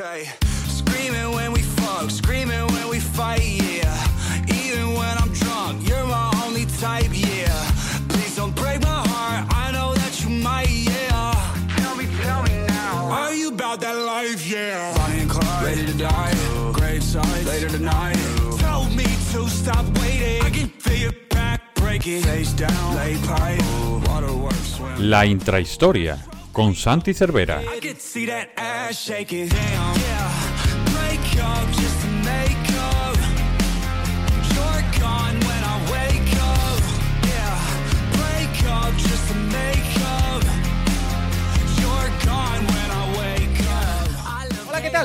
Okay, screaming when we fuck, screaming when we fight, yeah. Even when I'm drunk, you're my only type, yeah. Please don't break my heart, I know that you might, yeah. Tell me, tell me now. Are you about that life, yeah? Bonnie and Clyde, ready to die. Grave side, later tonight. Tell me to stop waiting. I can feel your back breaking. Face down, lay pipe, waterworks. swim. La intrahistoria con Santi Cervera.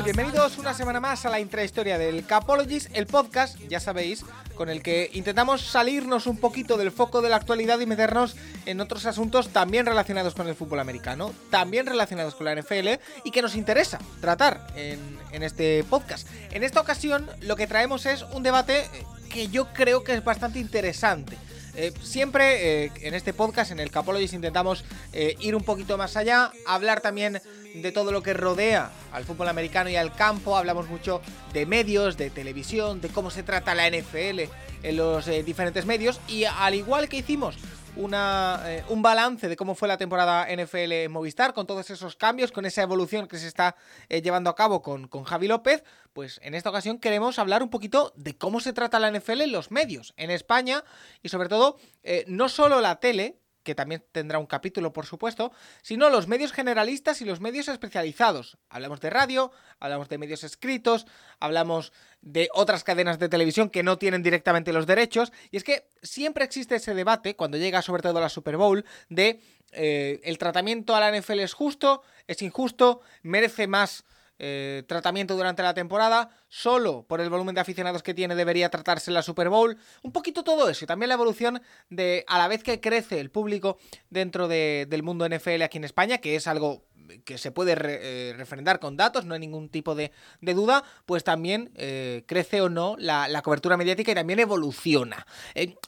Bienvenidos una semana más a la intrahistoria del Capologist, el podcast, ya sabéis, con el que intentamos salirnos un poquito del foco de la actualidad y meternos en otros asuntos también relacionados con el fútbol americano, también relacionados con la NFL y que nos interesa tratar en, este podcast. En esta ocasión lo que traemos es un debate que yo creo que es bastante interesante. Eh, siempre eh, en este podcast, en el Capologist, intentamos eh, ir un poquito más allá, hablar también de todo lo que rodea al fútbol americano y al campo. Hablamos mucho de medios, de televisión, de cómo se trata la NFL en los diferentes medios. Y al igual que hicimos una, eh, un balance de cómo fue la temporada NFL en Movistar, con todos esos cambios, con esa evolución que se está eh, llevando a cabo con, con Javi López, pues en esta ocasión queremos hablar un poquito de cómo se trata la NFL en los medios, en España y sobre todo eh, no solo la tele, que también tendrá un capítulo, por supuesto, sino los medios generalistas y los medios especializados. Hablamos de radio, hablamos de medios escritos, hablamos de otras cadenas de televisión que no tienen directamente los derechos. Y es que siempre existe ese debate, cuando llega sobre todo la Super Bowl, de eh, el tratamiento a la NFL es justo, es injusto, merece más eh, tratamiento durante la temporada, solo por el volumen de aficionados que tiene debería tratarse la Super Bowl, un poquito todo eso y también la evolución de a la vez que crece el público dentro de- del mundo NFL aquí en España, que es algo que se puede eh, refrendar con datos, no hay ningún tipo de, de duda, pues también eh, crece o no la, la cobertura mediática y también evoluciona.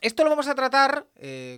Esto lo vamos a tratar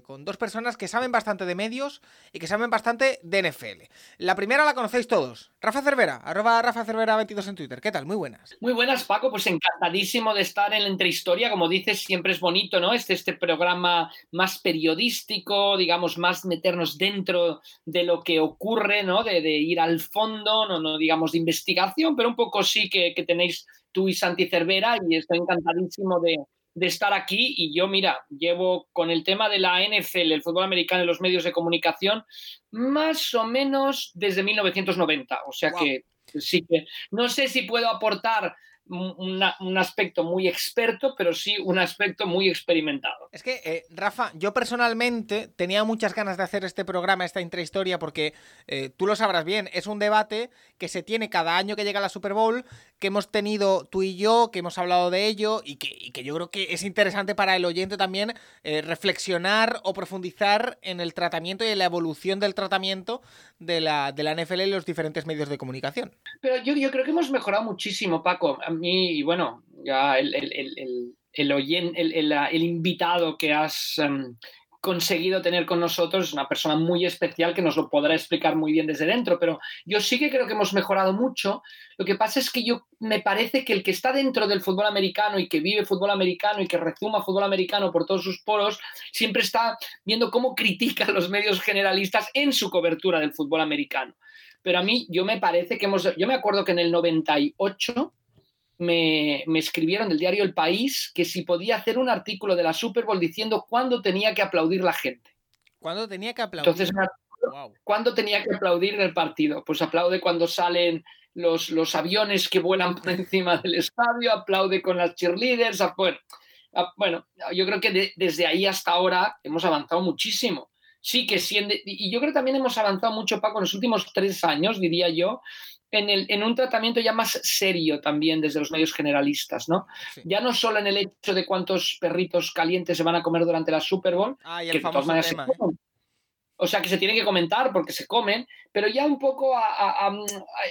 con dos personas que saben bastante de medios y que saben bastante de NFL. La primera la conocéis todos, Rafa Cervera, arroba Rafa Cervera 22 en Twitter. ¿Qué tal? Muy buenas. Muy buenas, Paco. Pues encantadísimo de estar en la entrehistoria. Como dices, siempre es bonito, ¿no? Este, este programa más periodístico, digamos, más meternos dentro de lo que ocurre, ¿no? De, ir al fondo, no, no digamos de investigación, pero un poco sí que, que tenéis tú y Santi Cervera y estoy encantadísimo de, de estar aquí. Y yo, mira, llevo con el tema de la NFL, el fútbol americano y los medios de comunicación, más o menos desde 1990. O sea Wow. que sí que no sé si puedo aportar una- un aspecto muy experto, pero sí un aspecto muy experimentado. Es que, eh, Rafa, yo personalmente tenía muchas ganas de hacer este programa, esta intrahistoria, porque eh, tú lo sabrás bien, es un debate que se tiene cada año que llega la Super Bowl, que hemos tenido tú y yo, que hemos hablado de ello, y que, y que yo creo que es interesante para el oyente también eh, reflexionar o profundizar en el tratamiento y en la evolución del tratamiento de la, de la NFL en los diferentes medios de comunicación. Pero yo, yo creo que hemos mejorado muchísimo, Paco. A y bueno, ya el, el, el, el, invitado que has em, conseguido tener con nosotros es una persona muy especial que nos lo podrá explicar muy bien desde dentro, pero yo sí que creo que hemos mejorado mucho. Lo que pasa es que yo me parece que el que está dentro del fútbol americano y que vive fútbol americano y que rezuma fútbol americano por todos sus poros, siempre está viendo cómo critican los medios generalistas en su cobertura del fútbol americano. Pero a mí, yo me parece que hemos. Yo me acuerdo que en el 98 me, me escribieron del diario El País que si podía hacer un artículo de la Super Bowl diciendo cuándo tenía que aplaudir la gente. Cuando tenía que aplaudir. Entonces, Wow. ¿Cuándo tenía que aplaudir en el partido? Pues aplaude cuando salen los, los aviones que vuelan por encima del estadio, aplaude con las cheerleaders. Bueno, yo creo que de- desde ahí hasta ahora hemos avanzado muchísimo. Sí que siendo, y yo creo que también hemos avanzado mucho, Paco, en los últimos tres años, diría yo, en, el, en un tratamiento ya más serio también desde los medios generalistas, ¿no? Sí. Ya no solo en el hecho de cuántos perritos calientes se van a comer durante la Super Bowl, Ah, y que el de todas famoso maneras se. ¿eh? comen. O sea, que se tiene que comentar porque se comen, pero ya un poco a- a- a-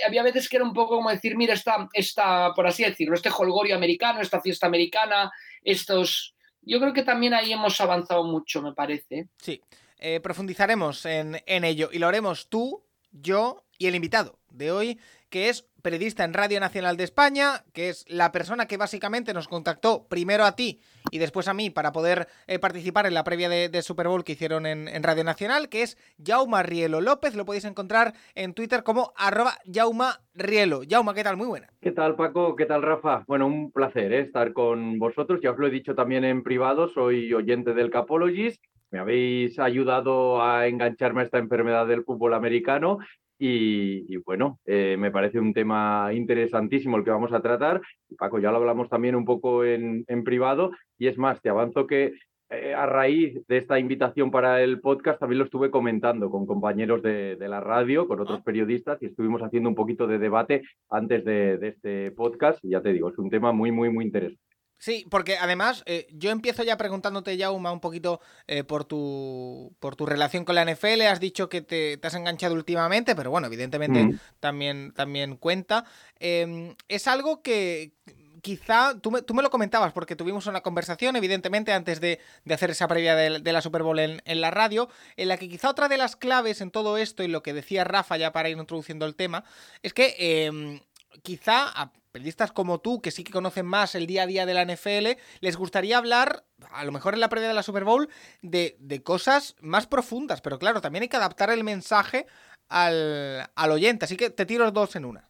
había veces que era un poco como decir, mira, esta, esta, por así decirlo, este holgorio americano, esta fiesta americana, estos... Yo creo que también ahí hemos avanzado mucho, me parece. Sí, eh, profundizaremos en, en ello y lo haremos tú, yo y el invitado de hoy, que es periodista en Radio Nacional de España, que es la persona que básicamente nos contactó primero a ti y después a mí para poder eh, participar en la previa de, Super Bowl que hicieron en, Radio Nacional, que es Jauma Rielo López. Lo podéis encontrar en Twitter como arroba Jauma Rielo. Jauma, ¿qué tal? Muy buena. ¿Qué tal, Paco? ¿Qué tal, Rafa? Bueno, un placer ¿eh? estar con vosotros. Ya os lo he dicho también en privado, soy oyente del Capologist me habéis ayudado a engancharme a esta enfermedad del fútbol americano y, bueno, eh, me parece un tema interesantísimo el que vamos a tratar. Paco, ya lo hablamos también un poco en, privado y es más, te avanzo que eh, a raíz de esta invitación para el podcast también lo estuve comentando con compañeros de, la radio, con otros periodistas y estuvimos haciendo un poquito de debate antes de, de este podcast y ya te digo, es un tema muy, muy, muy interesante. Sí, porque además eh, yo empiezo ya preguntándote, Jauma, un poquito eh, por, tu, por tu relación con la NFL. Has dicho que te, has enganchado últimamente, pero bueno, evidentemente mm. también, también cuenta. Em, es algo que quizá, tú me, tú me, lo comentabas porque tuvimos una conversación, evidentemente, antes de, hacer esa previa de, la Super Bowl en, en, la radio, en la que quizá otra de las claves en todo esto y lo que decía Rafa ya para ir introduciendo el tema, es que em, quizá periodistas como tú, que sí que conocen más el día a día de la NFL, les gustaría hablar, a lo mejor en la previa de la Super Bowl, de, cosas más profundas. Pero claro, también hay que adaptar el mensaje al, oyente. Así que te tiro dos en una.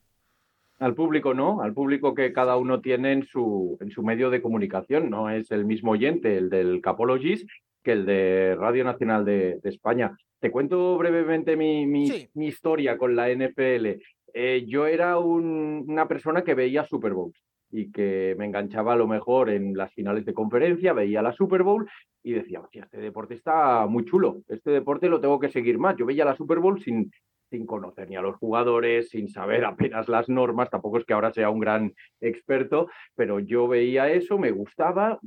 Al público, ¿no? Al público que cada uno tiene en su, en su medio de comunicación. No es el mismo oyente, el del Capologist, que el de Radio Nacional de, España. Te cuento brevemente mi, mi, mi, historia con la NFL. Eh, yo era una persona que veía Super Bowls y que me enganchaba a lo mejor en las finales de conferencia, veía la Super Bowl y decía, este deporte está muy chulo, este deporte lo tengo que seguir más. Yo veía la Super Bowl sin, sin conocer ni a los jugadores, sin saber apenas las normas, tampoco es que ahora sea un gran experto, pero yo veía eso, me gustaba,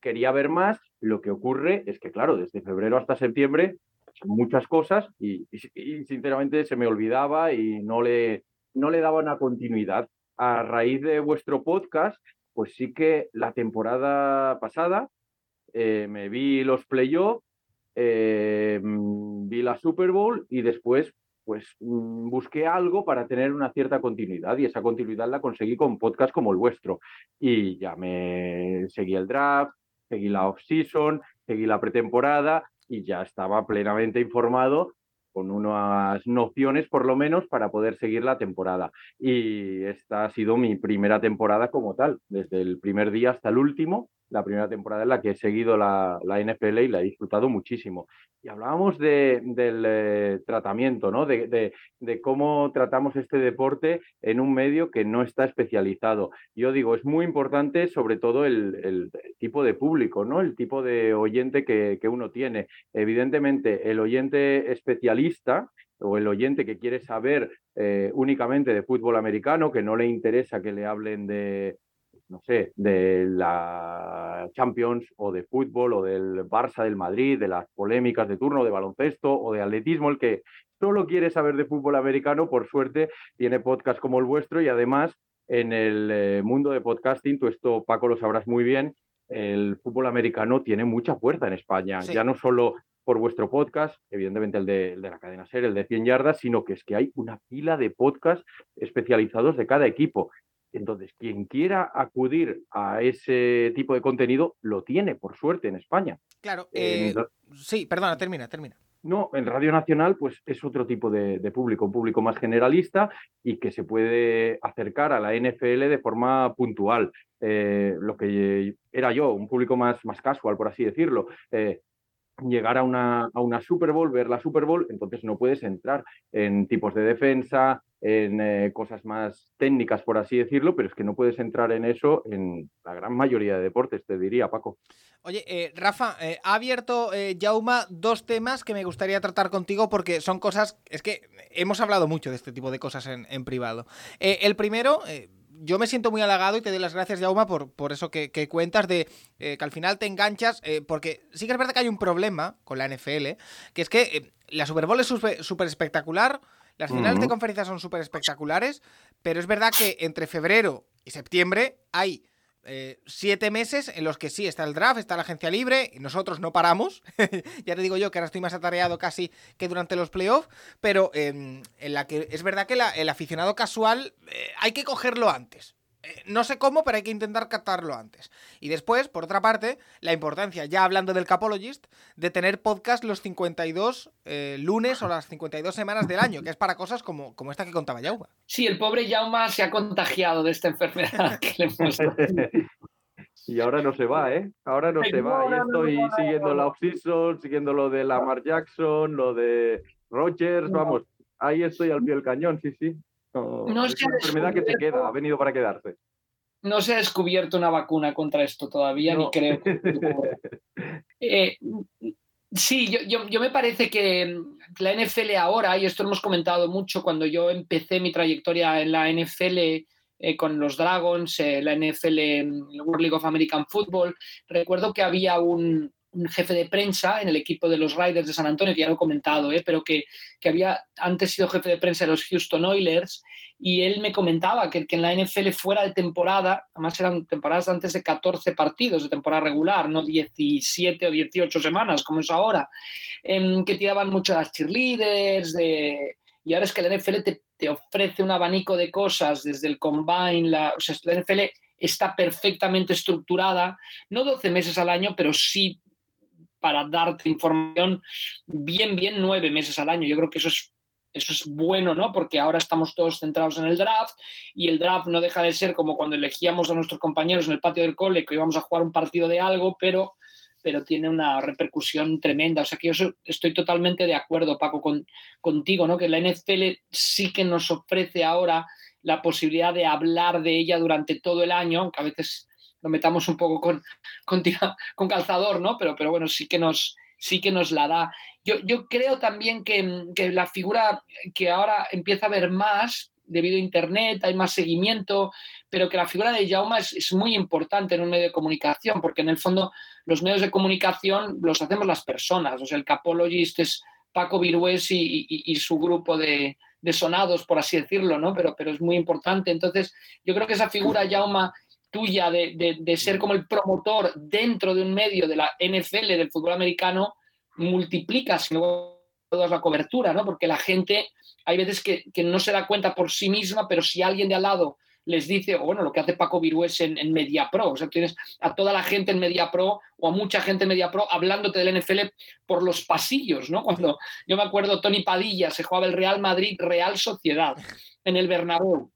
quería ver más. Lo que ocurre es que, claro, desde febrero hasta septiembre muchas cosas y, sinceramente se me olvidaba y no le, no le daba una continuidad. A raíz de vuestro podcast, pues sí que la temporada pasada eh, me vi los playoffs, eh, vi la Super Bowl y después pues mm, busqué algo para tener una cierta continuidad y esa continuidad la conseguí con podcast como el vuestro. Y ya me seguí el draft, seguí la off-season, seguí la pretemporada y ya estaba plenamente informado con unas nociones por lo menos para poder seguir la temporada. Y esta ha sido mi primera temporada como tal, desde el primer día hasta el último, la primera temporada en la que he seguido la, la NFL y la he disfrutado muchísimo. Y hablábamos de, del eh, tratamiento, ¿no? De, de, cómo tratamos este deporte en un medio que no está especializado. Yo digo, es muy importante sobre todo el, el tipo de público, ¿no? El tipo de oyente que, que uno tiene. Evidentemente, el oyente especialista o el oyente que quiere saber eh, únicamente de fútbol americano, que no le interesa que le hablen de, no sé, de la Champions o de fútbol o del Barça del Madrid, de las polémicas de turno, de baloncesto o de atletismo, el que solo quiere saber de fútbol americano, por suerte, tiene podcast como el vuestro y además en el eh, mundo de podcasting, tú esto Paco lo sabrás muy bien, el fútbol americano tiene mucha fuerza en España, ya no solo por vuestro podcast, evidentemente el de, el de, la cadena SER, el de 100 yardas, sino que es que hay una pila de podcasts especializados de cada equipo. Entonces, quien quiera acudir a ese tipo de contenido lo tiene, por suerte, en España. Claro. Eh, sí, perdona, termina, termina. No, en Radio Nacional, pues es otro tipo de, público, un público más generalista y que se puede acercar a la NFL de forma puntual. Eh, lo que era yo, un público más, más casual, por así decirlo. Eh, llegar a una, a una Super Bowl, ver la Super Bowl, entonces no puedes entrar en tipos de defensa, en eh, cosas más técnicas, por así decirlo, pero es que no puedes entrar en eso en la gran mayoría de deportes, te diría, Paco. Oye, eh, Rafa, eh, ha abierto Jauma dos temas que me gustaría tratar contigo porque son cosas, es que hemos hablado mucho de este tipo de cosas en, privado. el primero yo me siento muy halagado y te doy las gracias, Jauma, por, por eso que, cuentas de que al final te enganchas, porque sí que es verdad que hay un problema con la NFL, que es que la Super Bowl es súper espectacular, las finales de conferencia son súper espectaculares, pero es verdad que entre febrero y septiembre hay eh, siete meses en los que sí está el draft, está la agencia libre, y nosotros no paramos. ya te digo yo que ahora estoy más atareado casi que durante los playoffs, pero em, en la que es verdad que el aficionado casual eh, hay que cogerlo antes. Eh, no sé cómo, pero hay que intentar captarlo antes. Y después, por otra parte, la importancia, ya hablando del Capologist, de tener podcast los 52 eh, lunes o las 52 semanas del año, que es para cosas como, como esta que contaba Yauma. Sí, el pobre Yauma se ha contagiado de esta enfermedad que le hemos Y ahora no se va, ¿eh? Ahora no se va. Y estoy siguiendo la off-season, siguiendo lo de Lamar Jackson, lo de Rogers, vamos, ahí estoy al pie del cañón, sí, sí. No, es una enfermedad que te queda, ha venido para quedarse. No se ha descubierto una vacuna contra esto todavía, ni creo. eh, sí, yo, yo, me parece que la NFL ahora, y esto lo hemos comentado mucho cuando yo empecé mi trayectoria en la NFL eh, con los Dragons, eh, la NFL, el World League of American Football, recuerdo que había un, un jefe de prensa en el equipo de los Riders de San Antonio, que ya lo he comentado, ¿eh? pero que, que, había antes sido jefe de prensa de los Houston Oilers, y él me comentaba que, que en la NFL fuera de temporada, además eran temporadas antes de 14 partidos de temporada regular, no 17 o 18 semanas como es ahora, en que tiraban mucho las cheerleaders, de, y ahora es que la NFL te, te, ofrece un abanico de cosas desde el combine, la, o sea, la NFL está perfectamente estructurada, no 12 meses al año, pero sí para darte información bien, bien nueve meses al año. Yo creo que eso es, eso es bueno, ¿no? Porque ahora estamos todos centrados en el draft y el draft no deja de ser como cuando elegíamos a nuestros compañeros en el patio del cole que íbamos a jugar un partido de algo, pero pero tiene una repercusión tremenda. O sea que yo estoy totalmente de acuerdo, Paco, con, contigo, ¿no? Que la NFL sí que nos ofrece ahora la posibilidad de hablar de ella durante todo el año, aunque a veces lo metamos un poco con, con, calzador, ¿no? Pero, pero bueno, sí que nos, sí que nos la da. Yo, yo creo también que, que, la figura que ahora empieza a ver más, debido a Internet, hay más seguimiento, pero que la figura de Jauma es, muy importante en un medio de comunicación, porque en el fondo los medios de comunicación los hacemos las personas. O sea, el capologist es Paco Virués y su grupo de, de, sonados, por así decirlo, ¿no? Pero, pero es muy importante. Entonces, yo creo que esa figura Jauma tuya de, de, ser como el promotor dentro de un medio de la NFL, del fútbol americano, multiplicas luego toda la cobertura, ¿no? Porque la gente, hay veces que, que, no se da cuenta por sí misma, pero si alguien de al lado les dice, o bueno, lo que hace Paco Virués en, en MediaPro, o sea, tienes a toda la gente en MediaPro o a mucha gente en MediaPro hablándote del NFL por los pasillos, ¿no? Cuando yo me acuerdo, Tony Padilla se jugaba el Real Madrid Real Sociedad en el Bernabéu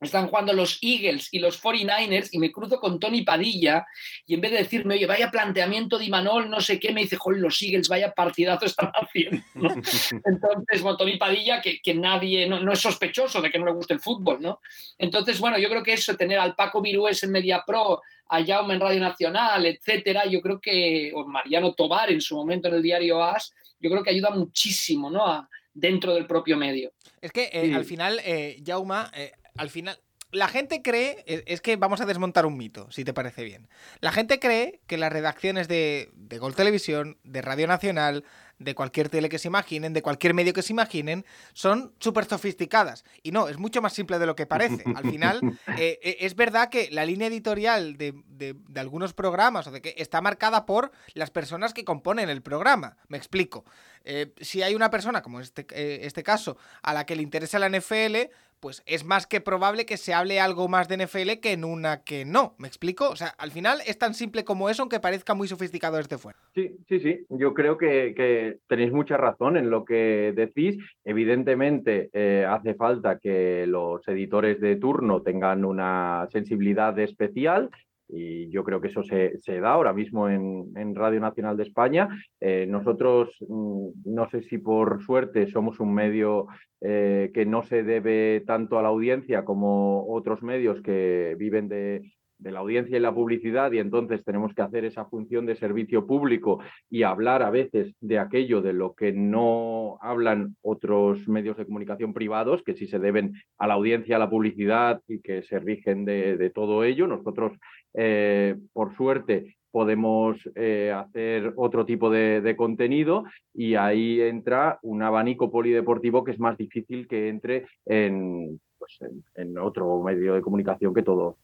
están jugando los Eagles y los 49ers y me cruzo con Tony Padilla y en vez de decirme, oye, vaya planteamiento de Imanol, no sé qué, me dice, joder, los Eagles, vaya partidazo están haciendo. Entonces, bueno, Tony Padilla, que, que nadie, no, no, es sospechoso de que no le guste el fútbol, ¿no? Entonces, bueno, yo creo que eso, tener al Paco Virués en Media Pro, a Jaume en Radio Nacional, etcétera, yo creo que, o Mariano Tobar en su momento en el diario AS, yo creo que ayuda muchísimo, ¿no? A, dentro del propio medio. Es que eh, sí. al final, eh, Jauma, eh, al final, la gente cree, es que vamos a desmontar un mito, si te parece bien. La gente cree que las redacciones de, de Gol Televisión, de Radio Nacional, de cualquier tele que se imaginen, de cualquier medio que se imaginen, son súper sofisticadas. Y no, es mucho más simple de lo que parece. Al final, eh, es verdad que la línea editorial de, de, de, algunos programas o de que está marcada por las personas que componen el programa. Me explico. Eh, si hay una persona, como este, eh, este caso, a la que le interesa la NFL, pues es más que probable que se hable algo más de NFL que en una que no. ¿Me explico? O sea, al final es tan simple como eso, aunque parezca muy sofisticado desde fuera. Sí, sí, sí. Yo creo que, tenéis mucha razón en lo que decís. Evidentemente, eh, hace falta que los editores de turno tengan una sensibilidad especial y yo creo que eso se, se da ahora mismo en, en, Radio Nacional de España. Eh, nosotros, mm, no sé si por suerte, somos un medio eh, que no se debe tanto a la audiencia como otros medios que viven de, de la audiencia y la publicidad y entonces tenemos que hacer esa función de servicio público y hablar a veces de aquello de lo que no hablan otros medios de comunicación privados que sí se deben a la audiencia, a la publicidad y que se rigen de, todo ello. Nosotros eh, por suerte podemos eh, hacer otro tipo de, de, contenido y ahí entra un abanico polideportivo que es más difícil que entre en, pues, en, otro medio de comunicación que todos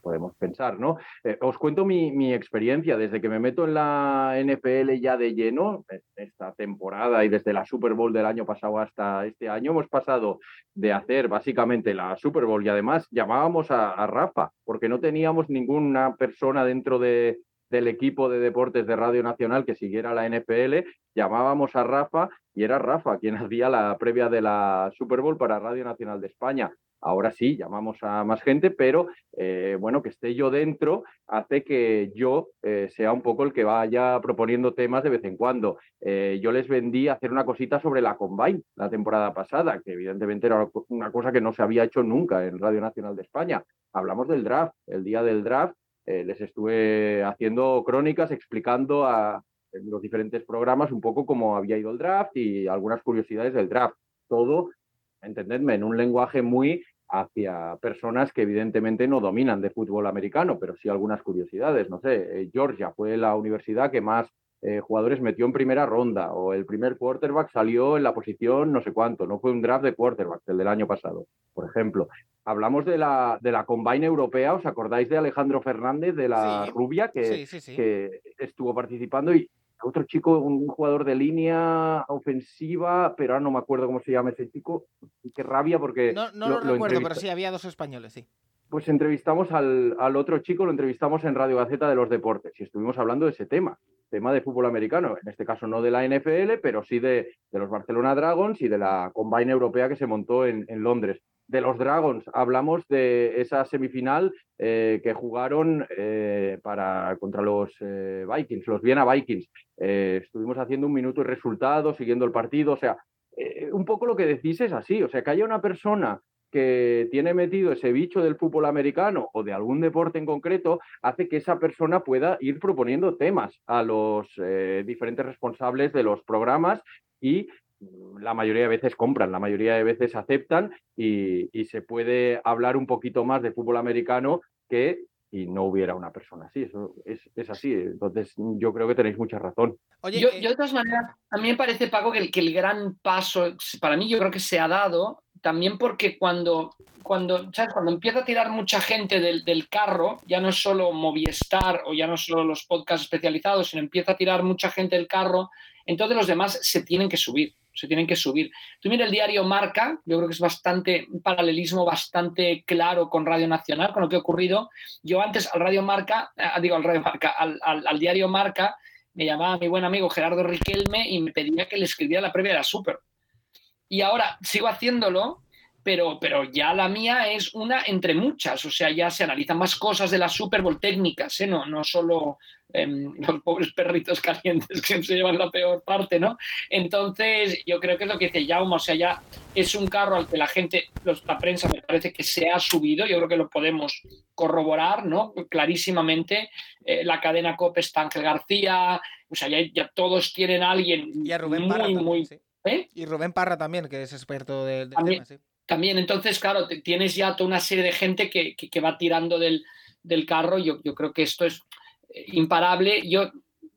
podemos pensar. ¿no? os cuento mi, mi, experiencia desde que me meto en la NFL ya de lleno, esta temporada y desde la Super Bowl del año pasado hasta este año, hemos pasado de hacer básicamente la Super Bowl y además llamábamos a Rafa, porque no teníamos ninguna persona dentro de, del equipo de deportes de Radio Nacional que siguiera la NPL, llamábamos a Rafa y era Rafa quien hacía la previa de la Super Bowl para Radio Nacional de España. Ahora sí, llamamos a más gente, pero eh, bueno, que esté yo dentro hace que yo eh, sea un poco el que vaya proponiendo temas de vez en cuando. Eh, yo les vendí hacer una cosita sobre la Combine la temporada pasada, que evidentemente era una cosa que no se había hecho nunca en Radio Nacional de España. Hablamos del draft, el día del draft eh, les estuve haciendo crónicas explicando a los diferentes programas un poco cómo había ido el draft y algunas curiosidades del draft. Todo, entendedme, en un lenguaje muy hacia personas que evidentemente no dominan de fútbol americano, pero sí algunas curiosidades. No sé, eh, Georgia fue la universidad que más eh, jugadores metió en primera ronda o el primer quarterback salió en la posición no sé cuánto, no fue un draft de quarterback el del año pasado, por ejemplo hablamos de la, de la Combine Europea, ¿os acordáis de Alejandro Fernández, de la rubia, que, que estuvo participando? Y otro chico, un jugador de línea ofensiva, pero ahora no me acuerdo cómo se llama ese chico. Qué rabia porque... No, no lo, recuerdo, pero sí, había dos españoles, sí. Pues entrevistamos al, al, otro chico, lo entrevistamos en Radio Gaceta de los Deportes y estuvimos hablando de ese tema, tema de fútbol americano, en este caso no de la NFL, pero sí de, de los Barcelona Dragons y de la Combine Europea que se montó en, en Londres de los Dragons. Hablamos de esa semifinal eh, que jugaron eh, para, contra los eh, Vikings, los Viena Vikings. estuvimos haciendo un minuto y resultado, siguiendo el partido. O sea, un poco lo que decís es así. O sea, que haya una persona que tiene metido ese bicho del fútbol americano o de algún deporte en concreto, hace que esa persona pueda ir proponiendo temas a los diferentes responsables de los programas y la mayoría de veces compran, la mayoría de veces aceptan y, se puede hablar un poquito más de fútbol americano que si no hubiera una persona así. Eso es, así. Entonces, yo creo que tenéis mucha razón. Oye, yo, de todas maneras, a mí me parece, Paco, que el, que el gran paso, para mí yo creo que se ha dado también porque cuando, cuando, cuando empieza a tirar mucha gente del, del, carro, ya no es solo Movistar o ya no solo los podcasts especializados, sino empieza a tirar mucha gente del carro, entonces los demás se tienen que subir se tienen que subir. Tú mira el diario Marca, yo creo que es bastante, un paralelismo bastante claro con Radio Nacional, con lo que ha ocurrido. Yo antes al Radio Marca, eh, digo al Radio Marca, al, diario Marca, me llamaba mi buen amigo Gerardo Riquelme y me pedía que le escribiera la previa de la Super. Y ahora sigo haciéndolo, pero, pero ya la mía es una entre muchas, o sea, ya se analizan más cosas de la Super Bowl técnicas, ¿eh? no, no solo Em, los pobres perritos calientes que se llevan la peor parte, ¿no? Entonces, yo creo que es lo que dice Jaume, o sea, ya es un carro al que la gente, la prensa me parece que se ha subido, yo creo que lo podemos corroborar, ¿no? Clarísimamente, eh, la cadena COPE está Ángel García, o sea, ya, todos tienen a alguien y Rubén muy, Parra muy... ¿eh? Y Rubén Parra también, que es experto del, tema, sí. También, entonces, claro, tienes ya toda una serie de gente que, que, va tirando del, del carro. Yo, yo creo que esto es imparable. Yo,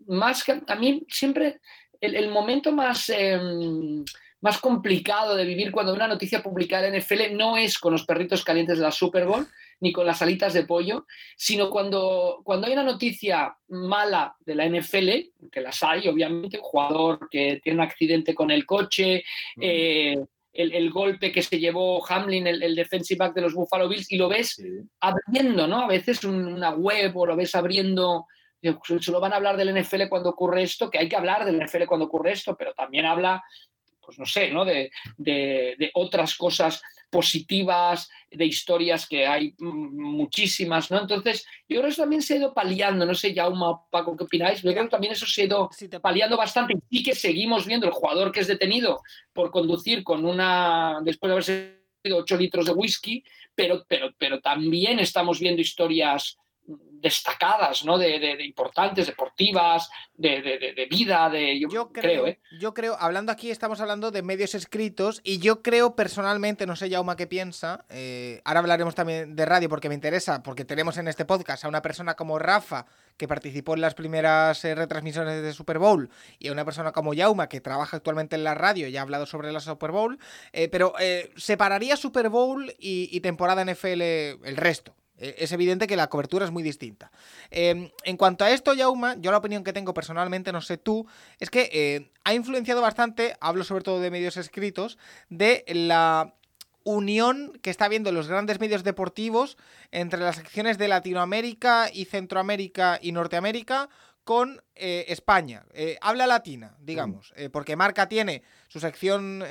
más que a mí, siempre el, momento más, em, más complicado de vivir cuando una noticia publicada en NFL no es con los perritos calientes de la Super Bowl ni con las alitas de pollo, sino cuando, cuando hay una noticia mala de la NFL, que las hay, obviamente, un jugador que tiene un accidente con el coche, eh, el, golpe que se llevó Hamlin, el, el, defensive back de los Buffalo Bills, y lo ves abriendo, ¿no? A veces una web o lo ves abriendo. Solo van a hablar del NFL cuando ocurre esto, que hay que hablar del NFL cuando ocurre esto, pero también habla, pues no sé, ¿no? De, de otras cosas positivas, de historias que hay muchísimas, ¿no? Entonces, yo creo que eso también se ha ido paliando, no sé, Jaume o Paco, ¿qué opináis? Yo creo que también eso se ha ido paliando bastante y que seguimos viendo el jugador que es detenido por conducir con una, después de haberse 8 litros de whisky, pero, pero, pero también estamos viendo historias destacadas, ¿no? De, importantes, deportivas, de, vida, de yo, creo, ¿eh? yo creo, hablando aquí estamos hablando de medios escritos y yo creo personalmente, no sé Yauma qué piensa, eh, ahora hablaremos también de radio porque me interesa, porque tenemos en este podcast a una persona como Rafa que participó en las primeras eh, retransmisiones de Super Bowl y a una persona como Yauma que trabaja actualmente en la radio y ha hablado sobre la Super Bowl, pero separaría Super Bowl y temporada NFL el resto. Eh, es evidente que la cobertura es muy distinta. Em, en cuanto a esto, Yauma, yo la opinión que tengo personalmente, no sé tú, es que eh, ha influenciado bastante, hablo sobre todo de medios escritos, de la unión que está habiendo los grandes medios deportivos entre las secciones de Latinoamérica y Centroamérica y Norteamérica con eh, España. Eh, habla latina, digamos, mm. eh, porque Marca tiene su sección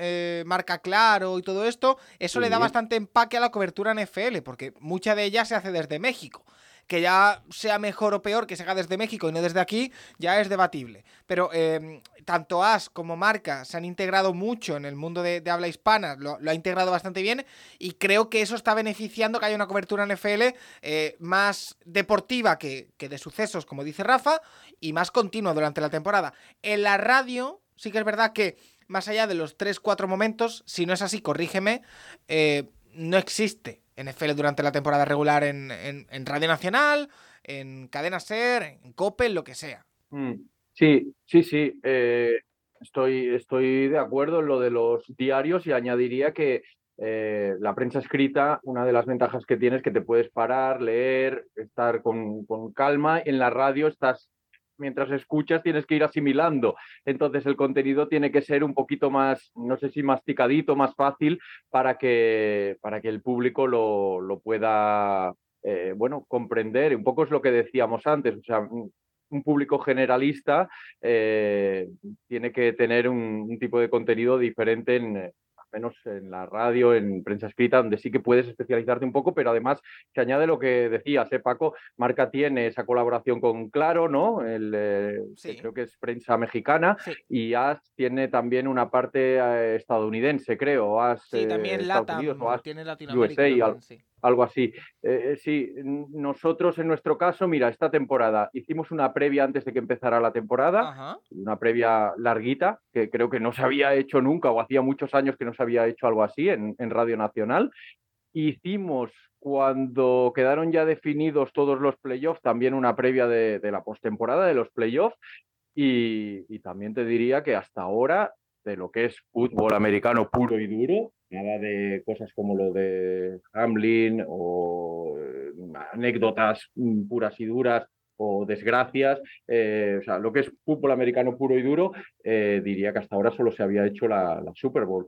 Marca Claro y todo esto. Eso le da bastante empaque a la cobertura NFL, porque mucha de ella se hace desde México que ya sea mejor o peor que se haga desde México y no desde aquí, ya es debatible. Pero em, tanto As como Marca se han integrado mucho en el mundo de, habla hispana, lo, ha integrado bastante bien y creo que eso está beneficiando que haya una cobertura en FL eh, más deportiva que, que de sucesos, como dice Rafa, y más continua durante la temporada. En la radio, sí que es verdad que más allá de los 3-4 momentos, si no es así, corrígeme, eh, no existe NFL durante la temporada regular en, Radio Nacional, en Cadena Ser, en Cope, lo que sea. Mm, sí, sí, sí. Eh, estoy, estoy de acuerdo en lo de los diarios y añadiría que eh, la prensa escrita, una de las ventajas que tienes es que te puedes parar, leer, estar con, con calma. En la radio estás mientras escuchas tienes que ir asimilando. Entonces el contenido tiene que ser un poquito más, no sé si masticadito, más fácil para que, para que el público lo, lo pueda, eh, bueno, comprender. Un poco es lo que decíamos antes, o sea, un público generalista eh, tiene que tener un, tipo de contenido diferente en, menos en la radio, en prensa escrita, donde sí que puedes especializarte un poco, pero además se añade lo que decías, ¿eh, Paco? Marca tiene esa colaboración con Claro, ¿no? El, eh, creo que es prensa mexicana, y AS tiene también una parte eh, estadounidense, creo. AS, sí, también eh, Estados tiene Latinoamérica. USA, algo así. Eh, eh, sí, nosotros en nuestro caso, mira, esta temporada hicimos una previa antes de que empezara la temporada, una previa larguita, que creo que no se había hecho nunca o hacía muchos años que no se había hecho algo así en, Radio Nacional. Hicimos cuando quedaron ya definidos todos los playoffs, también una previa de, la postemporada de los playoffs. y también te diría que hasta ahora, de lo que es fútbol americano puro y duro, nada de cosas como lo de Hamlin o eh, anécdotas mm, puras y duras o desgracias, eh, o sea, lo que es fútbol americano puro y duro, eh, diría que hasta ahora solo se había hecho la, Super Bowl.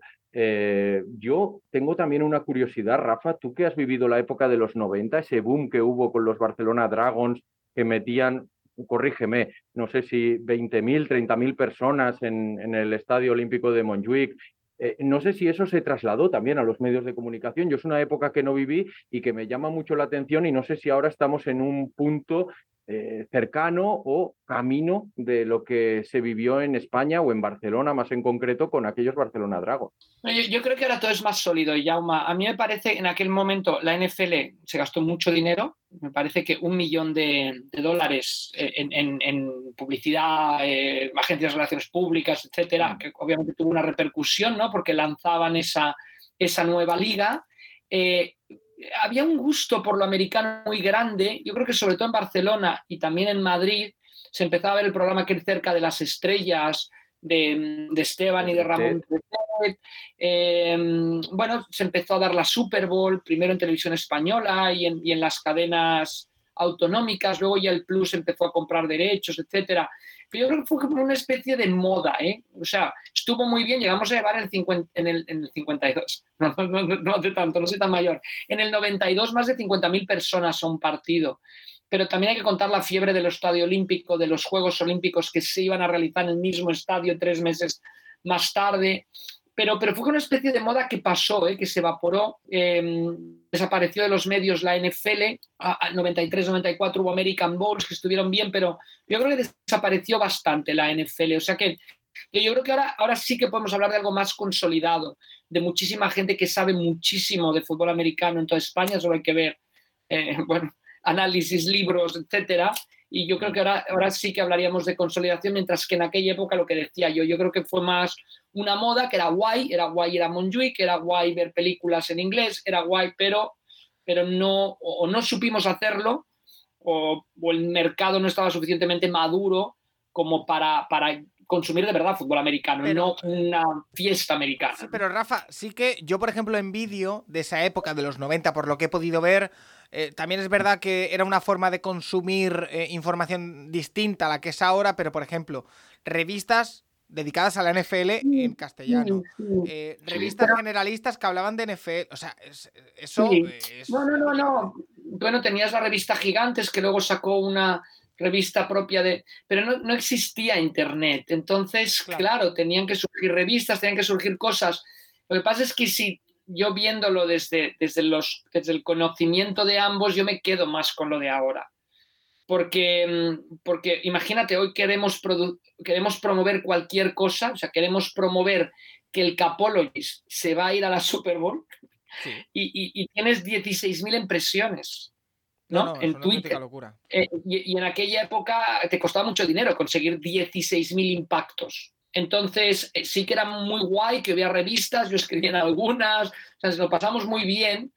yo tengo también una curiosidad, Rafa, tú que has vivido la época de los 90, ese boom que hubo con los Barcelona Dragons, que metían, corrígeme, no sé si 20.000, 30.000 personas en, en, el Estadio Olímpico de Montjuic eh, no sé si eso se trasladó también a los medios de comunicación. Yo es una época que no viví y que me llama mucho la atención y no sé si ahora estamos en un punto eh, cercano o camino de lo que se vivió en España o en Barcelona, más en concreto, con aquellos Barcelona Dragos. Yo, creo que ahora todo es más sólido, Yauma. A mí me parece que en aquel momento la NFL se gastó mucho dinero, me parece que un millón de, dólares eh, en, publicidad, eh, agencias de relaciones públicas, etcétera, mm. que obviamente tuvo una repercusión, ¿no? Porque lanzaban esa, esa nueva liga había un gusto por lo americano muy grande. Yo creo que sobre todo en Barcelona y también en Madrid se empezaba a ver el programa que cerca de las estrellas de, Esteban y de Ramón. Em, bueno, se empezó a dar la Super Bowl, primero en televisión española y en, y en las cadenas autonómicas, luego ya el Plus empezó a comprar derechos, etcétera. Pero yo creo que fue como una especie de moda, ¿eh? O sea, estuvo muy bien, llegamos a llevar el 50, en, el, en el 52, no, no, no, hace tanto, no soy tan mayor. En el 92 más de 50.000 personas a un partido. Pero también hay que contar la fiebre del Estadio Olímpico, de los Juegos Olímpicos que se iban a realizar en el mismo estadio tres meses más tarde pero, pero fue una especie de moda que pasó, ¿eh? que se evaporó, em, desapareció de los medios la NFL, a, 93-94 hubo American Bowls que estuvieron bien, pero yo creo que desapareció bastante la NFL, o sea que yo creo que ahora, ahora sí que podemos hablar de algo más consolidado, de muchísima gente que sabe muchísimo de fútbol americano en toda España, solo hay que ver, eh, bueno, análisis, libros, etcétera. Y yo creo que ahora, ahora sí que hablaríamos de consolidación, mientras que en aquella época lo que decía yo, yo creo que fue más una moda que era guay, era guay ir a Montjuic, era guay ver películas en inglés, era guay, pero, pero no, o no supimos hacerlo, o, o el mercado no estaba suficientemente maduro como para, para consumir de verdad fútbol americano, Pero- no una fiesta americana. Sí, pero Rafa, sí que yo, por ejemplo, en vídeo de esa época, de los 90, por lo que he podido ver, eh, también es verdad que era una forma de consumir eh, información distinta a la que es ahora, pero, por ejemplo, revistas dedicadas a la NFL en castellano. eh, revistas generalistas que hablaban de NFL. O sea, es- eso Sí. es- No, no, no, no. Bueno, tenías la revista Gigantes que luego sacó una revista propia de... Pero no, no existía Internet. Entonces, Claro. claro. tenían que surgir revistas, tenían que surgir cosas. Lo que pasa es que si yo viéndolo desde, desde, los, desde el conocimiento de ambos, yo me quedo más con lo de ahora. Porque, mm, porque imagínate, hoy queremos, queremos promover cualquier cosa, o sea, queremos promover que el Capologist se va a ir a la Super Bowl sí. y, y- y tienes 16.000 impresiones ¿no? No, no, en Twitter. locura. Eh, y, y en aquella época te costaba mucho dinero conseguir 16.000 impactos. Entonces, eh, sí que era muy guay que había revistas, yo escribía en algunas, o sea, nos lo pasamos muy bien,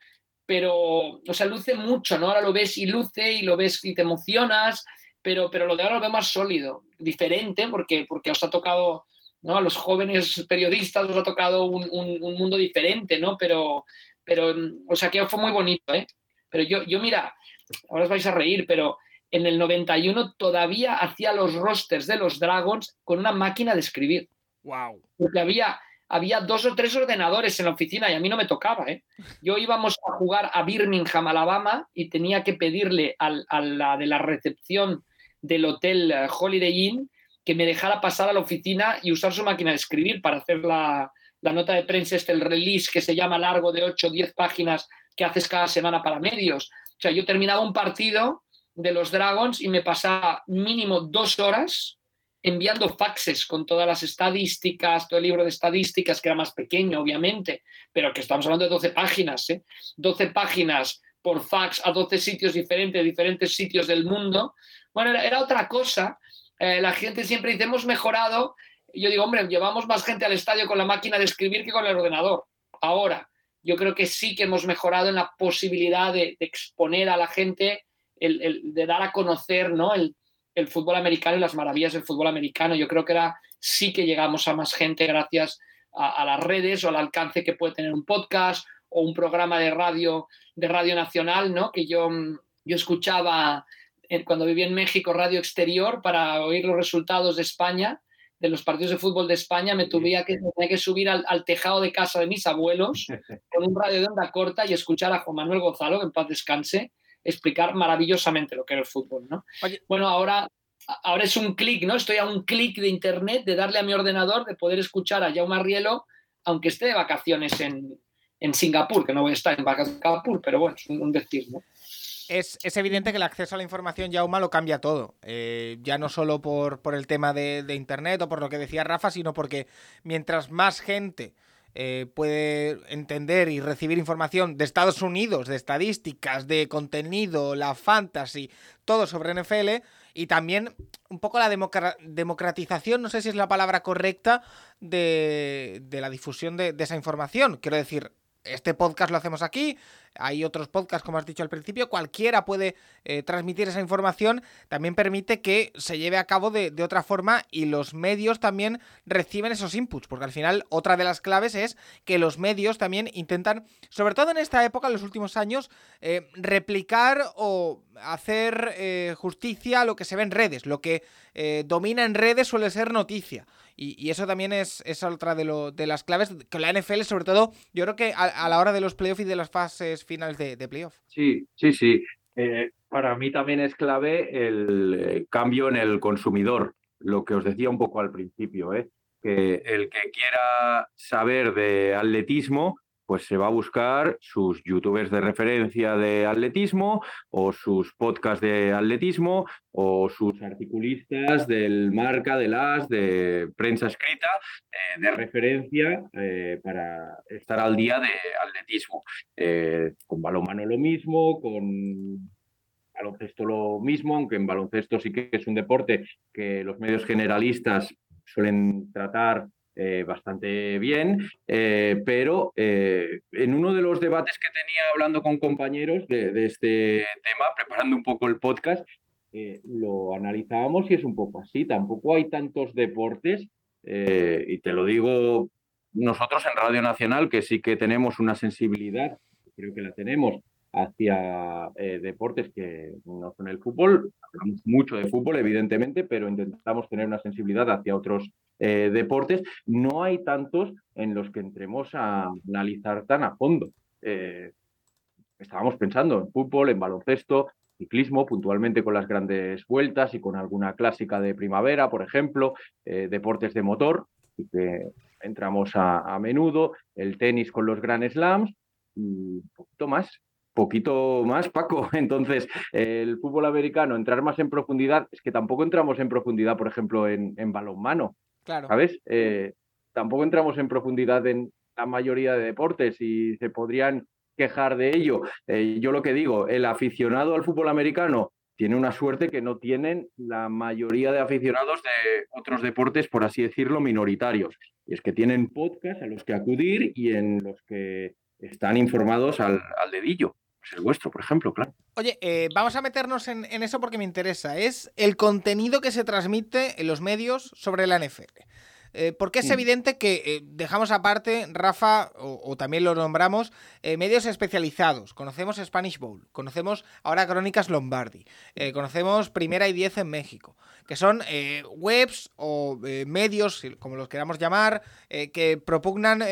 pero, o sea, luce mucho, ¿no? Ahora lo ves y luce y lo ves y te emocionas, pero, pero lo de ahora lo veo más sólido, diferente, porque, porque os ha tocado, ¿no? A los jóvenes periodistas os ha tocado un, un- un mundo diferente, ¿no? Pero, pero, o sea, que fue muy bonito, ¿eh? Pero yo, yo mira, ahora os vais a reír, pero en el 91 todavía hacía los rosters de los Dragons con una máquina de escribir. Wow. Porque había, había dos o tres ordenadores en la oficina y a mí no me tocaba. ¿eh? Yo íbamos a jugar a Birmingham, Alabama, y tenía que pedirle al- a la de la recepción del hotel eh, Holiday Inn que me dejara pasar a la oficina y usar su máquina de escribir para hacer la, nota de prensa, este, el release que se llama largo de 8 o 10 páginas que haces cada semana para medios. O sea, yo terminaba un partido de los Dragons y me pasaba mínimo dos horas enviando faxes con todas las estadísticas, todo el libro de estadísticas, que era más pequeño, obviamente, pero que estamos hablando de 12 páginas, ¿eh? 12 páginas por fax a 12 sitios diferentes, diferentes sitios del mundo. Bueno, era, otra cosa. Eh, la gente siempre dice, hemos mejorado. Yo digo, hombre, llevamos más gente al estadio con la máquina de escribir que con el ordenador. Ahora, yo creo que sí que hemos mejorado en la posibilidad de, exponer a la gente, el- de dar a conocer ¿no? el, el fútbol americano y las maravillas del fútbol americano. Yo creo que era, sí que llegamos a más gente gracias a, a las redes o al alcance que puede tener un podcast o un programa de radio, de radio nacional, ¿no? Que yo, mm, yo escuchaba cuando vivía en México Radio Exterior para oír los resultados de España, de los partidos de fútbol de España, me tuve que, me tenía que subir al, al tejado de casa de mis abuelos con un radio de onda corta y escuchar a Juan Manuel Gonzalo, que en paz descanse, explicar maravillosamente lo que era el fútbol, ¿no? Oye. Bueno, ahora, ahora es un clic, ¿no? Estoy a un clic de internet, de darle a mi ordenador, de poder escuchar a Jaume Arrielo, aunque esté de vacaciones en, en Singapur, que no voy a estar en vacaciones en Singapur, pero bueno, es un, un decir, ¿no? Es, es evidente que el acceso a la información, Yauma, lo cambia todo. Eh, ya no solo por, por el tema de, de Internet o por lo que decía Rafa, sino porque mientras más gente eh, puede entender y recibir información de Estados Unidos, de estadísticas, de contenido, la fantasy, todo sobre NFL, y también un poco la democra- democratización, no sé si es la palabra correcta, de, la difusión de esa información. Quiero decir, este podcast lo hacemos aquí, hay otros podcasts, como has dicho al principio, cualquiera puede eh, transmitir esa información, también permite que se lleve a cabo de, otra forma y los medios también reciben esos inputs, porque al final otra de las claves es que los medios también intentan, sobre todo en esta época, en los últimos años, eh, replicar o hacer eh, justicia a lo que se ve en redes, lo que eh, domina en redes suele ser noticia. Y, eso también es, es otra de, lo, de las claves que la NFL, sobre todo, yo creo que a, la hora de los playoffs y de las fases finales de, de playoff. Sí, sí, sí. Eh, para mí también es clave el eh, cambio en el consumidor, lo que os decía un poco al principio, ¿eh? que el que quiera saber de atletismo, pues se va a buscar sus youtubers de referencia de atletismo o sus podcasts de atletismo o sus articulistas del marca, del as, de prensa escrita, eh, de referencia eh, para estar al día de atletismo. Eh, con balonmano lo mismo, con baloncesto lo mismo, aunque en baloncesto sí que es un deporte que los medios generalistas suelen tratar eh, bastante bien, eh, pero eh, en uno de los debates que tenía hablando con compañeros de, este tema, preparando un poco el podcast, lo analizábamos y es un poco así, tampoco hay tantos deportes, y te lo digo nosotros en Radio Nacional, que sí que tenemos una sensibilidad, creo que la tenemos, hacia deportes que no son el fútbol. Hablamos mucho de fútbol, evidentemente, pero intentamos tener una sensibilidad hacia otros eh, deportes, no hay tantos en los que entremos a analizar tan a fondo. Eh, estábamos pensando en fútbol, en baloncesto, ciclismo, puntualmente con las grandes vueltas y con alguna clásica de primavera, por ejemplo, eh, deportes de motor, que entramos a, menudo, el tenis con los Grand Slams y poquito más. Poquito más, Paco. Entonces, el fútbol americano, entrar más en profundidad, es que tampoco entramos en profundidad, por ejemplo, en balonmano. ¿Sabes? Eh, tampoco entramos en profundidad en la mayoría de deportes y se podrían quejar de ello. Eh, yo lo que digo, el aficionado al fútbol americano tiene una suerte que no tienen la mayoría de aficionados de otros deportes, por así decirlo, minoritarios. Y es que tienen podcasts a los que acudir y en los que están informados al, dedillo. Pues el vuestro, por ejemplo, claro. Oye, eh, vamos a meternos en, eso porque me interesa. Es el contenido que se transmite en los medios sobre la NFL. Eh, porque es evidente que eh, dejamos aparte, Rafa, o, también lo nombramos, medios especializados. Conocemos Spanish Bowl, conocemos ahora Crónicas Lombardi, conocemos Primera y Diez en México, que son webs o medios, como los queramos llamar, que propugnan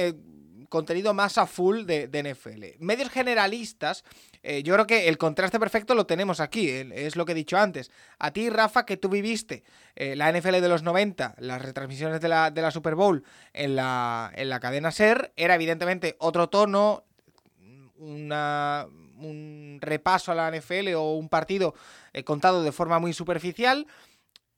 contenido más a full de, NFL. Medios generalistas, eh, yo creo que el contraste perfecto lo tenemos aquí, es lo que he dicho antes. A ti, Rafa, que tú viviste eh, la NFL de los 90, las retransmisiones de la, Super Bowl en la, en la cadena SER, era evidentemente otro tono, una, un repaso a la NFL o un partido eh, contado de forma muy superficial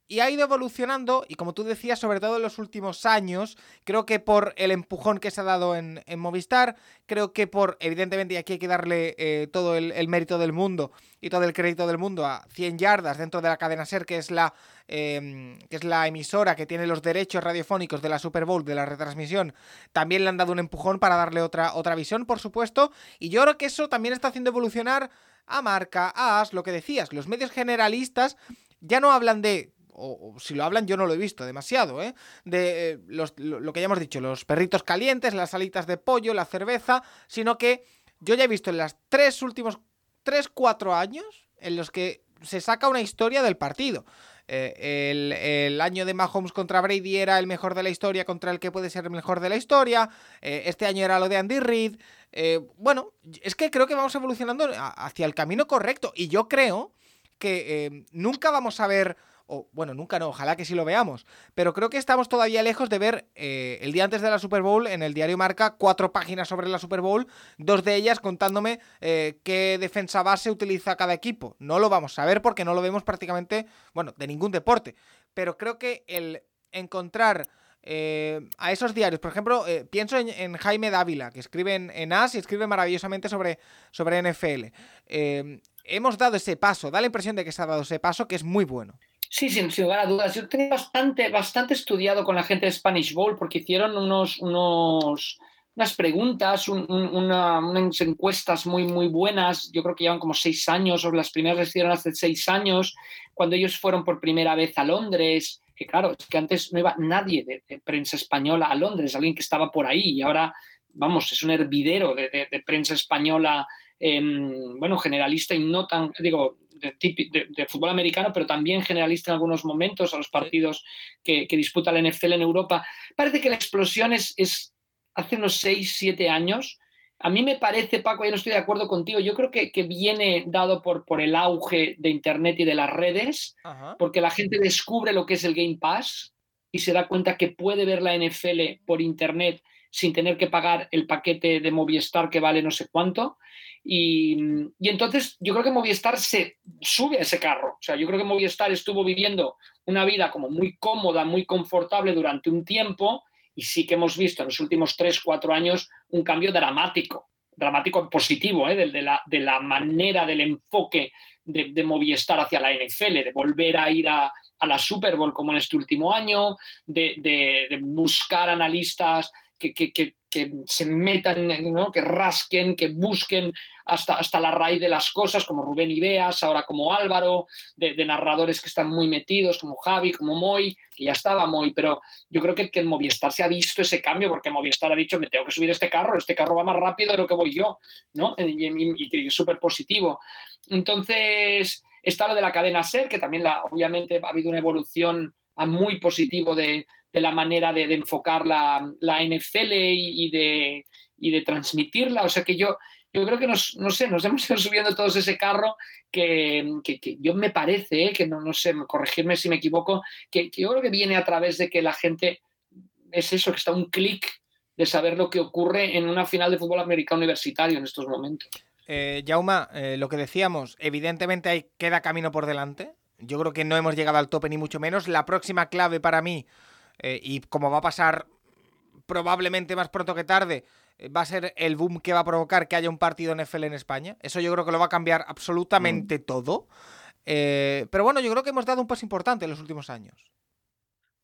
y ha ido evolucionando y como tú decías, sobre todo en los últimos años, creo que por el empujón que se ha dado en, Movistar, creo que por, evidentemente, y aquí hay que darle eh, todo el, mérito del mundo y todo el crédito del mundo a 100 yardas dentro de la cadena SER, que es la, em, que es la emisora que tiene los derechos radiofónicos de la Super Bowl, de la retransmisión, también le han dado un empujón para darle otra, otra visión, por supuesto, y yo creo que eso también está haciendo evolucionar a Marca, a As, lo que decías, los medios generalistas ya no hablan de o, si lo hablan yo no lo he visto demasiado, ¿eh? De eh, lo, que ya hemos dicho, los perritos calientes, las alitas de pollo, la cerveza, sino que yo ya he visto en los tres últimos, tres, cuatro años en los que se saca una historia del partido. Eh, el, año de Mahomes contra Brady era el mejor de la historia contra el que puede ser el mejor de la historia. Eh, este año era lo de Andy Reid. bueno, es que creo que vamos evolucionando hacia el camino correcto. Y yo creo que nunca vamos a ver o bueno, nunca no, ojalá que sí lo veamos, pero creo que estamos todavía lejos de ver eh, el día antes de la Super Bowl en el diario Marca cuatro páginas sobre la Super Bowl, dos de ellas contándome eh, qué defensa base utiliza cada equipo. No lo vamos a ver porque no lo vemos prácticamente, bueno, de ningún deporte, pero creo que el encontrar... Eh, a esos diarios. Por ejemplo, pienso en, Jaime Dávila, que escribe en, AS y escribe maravillosamente sobre, sobre NFL. hemos dado ese paso, da la impresión de que se ha dado ese paso, que es muy bueno. Sí, sin, lugar a dudas. Yo tengo bastante, bastante estudiado con la gente de Spanish Bowl porque hicieron unos, unos, unas preguntas, unas encuestas muy, muy buenas. Yo creo que llevan como seis años, o las primeras las hicieron hace seis años, cuando ellos fueron por primera vez a Londres. Que claro, es que antes no iba nadie de, prensa española a Londres, alguien que estaba por ahí y ahora, vamos, es un hervidero de, prensa española, em, bueno, generalista y no tan, digo, de, fútbol americano, pero también generalista en algunos momentos a los partidos que, disputa la NFL en Europa. Parece que la explosión es, hace unos 6, 7 años. A mí me parece, Paco, yo no estoy de acuerdo contigo, yo creo que, viene dado por, por, el auge de Internet y de las redes, porque la gente descubre lo que es el Game Pass y se da cuenta que puede ver la NFL por Internet sin tener que pagar el paquete de Movistar que vale no sé cuánto. Y, entonces yo creo que Movistar se sube a ese carro. O sea, yo creo que Movistar estuvo viviendo una vida como muy cómoda, muy confortable durante un tiempo y sí que hemos visto en los últimos 3, 4 años un cambio dramático dramático positivo, ¿eh? de, la, de, la, manera, del enfoque de, de, Movistar hacia la NFL, de volver a ir a, a la Super Bowl como en este último año, de, de buscar analistas que, se metan, ¿no? que rasquen, que busquen hasta, hasta la raíz de las cosas, como Rubén Ibeas, ahora como Álvaro, de, de, narradores que están muy metidos, como Javi, como Moy, que ya estaba Moy, pero yo creo que, que en Movistar se ha visto ese cambio, porque Movistar ha dicho, me tengo que subir este carro, este carro va más rápido de lo que voy yo, ¿no? Y, y, y es súper positivo. Entonces, está lo de la cadena SER, que también la, obviamente ha habido una evolución muy positivo de, de la manera de, enfocar la, la NFL y, de, y de transmitirla. O sea que yo, yo creo que nos, no sé, nos hemos ido subiendo todos ese carro que, que, que yo me parece, ¿eh? que no, no sé, corregirme si me equivoco, que, que, yo creo que viene a través de que la gente es eso, que está un clic de saber lo que ocurre en una final de fútbol americano universitario en estos momentos. Eh, Jauma, eh, lo que decíamos, evidentemente hay, queda camino por delante. Yo creo que no hemos llegado al tope ni mucho menos. La próxima clave para mí eh, y como va a pasar probablemente más pronto que tarde, eh, va a ser el boom que va a provocar que haya un partido NFL en España. Eso yo creo que lo va a cambiar absolutamente mm. todo. Eh, pero bueno, yo creo que hemos dado un paso importante en los últimos años.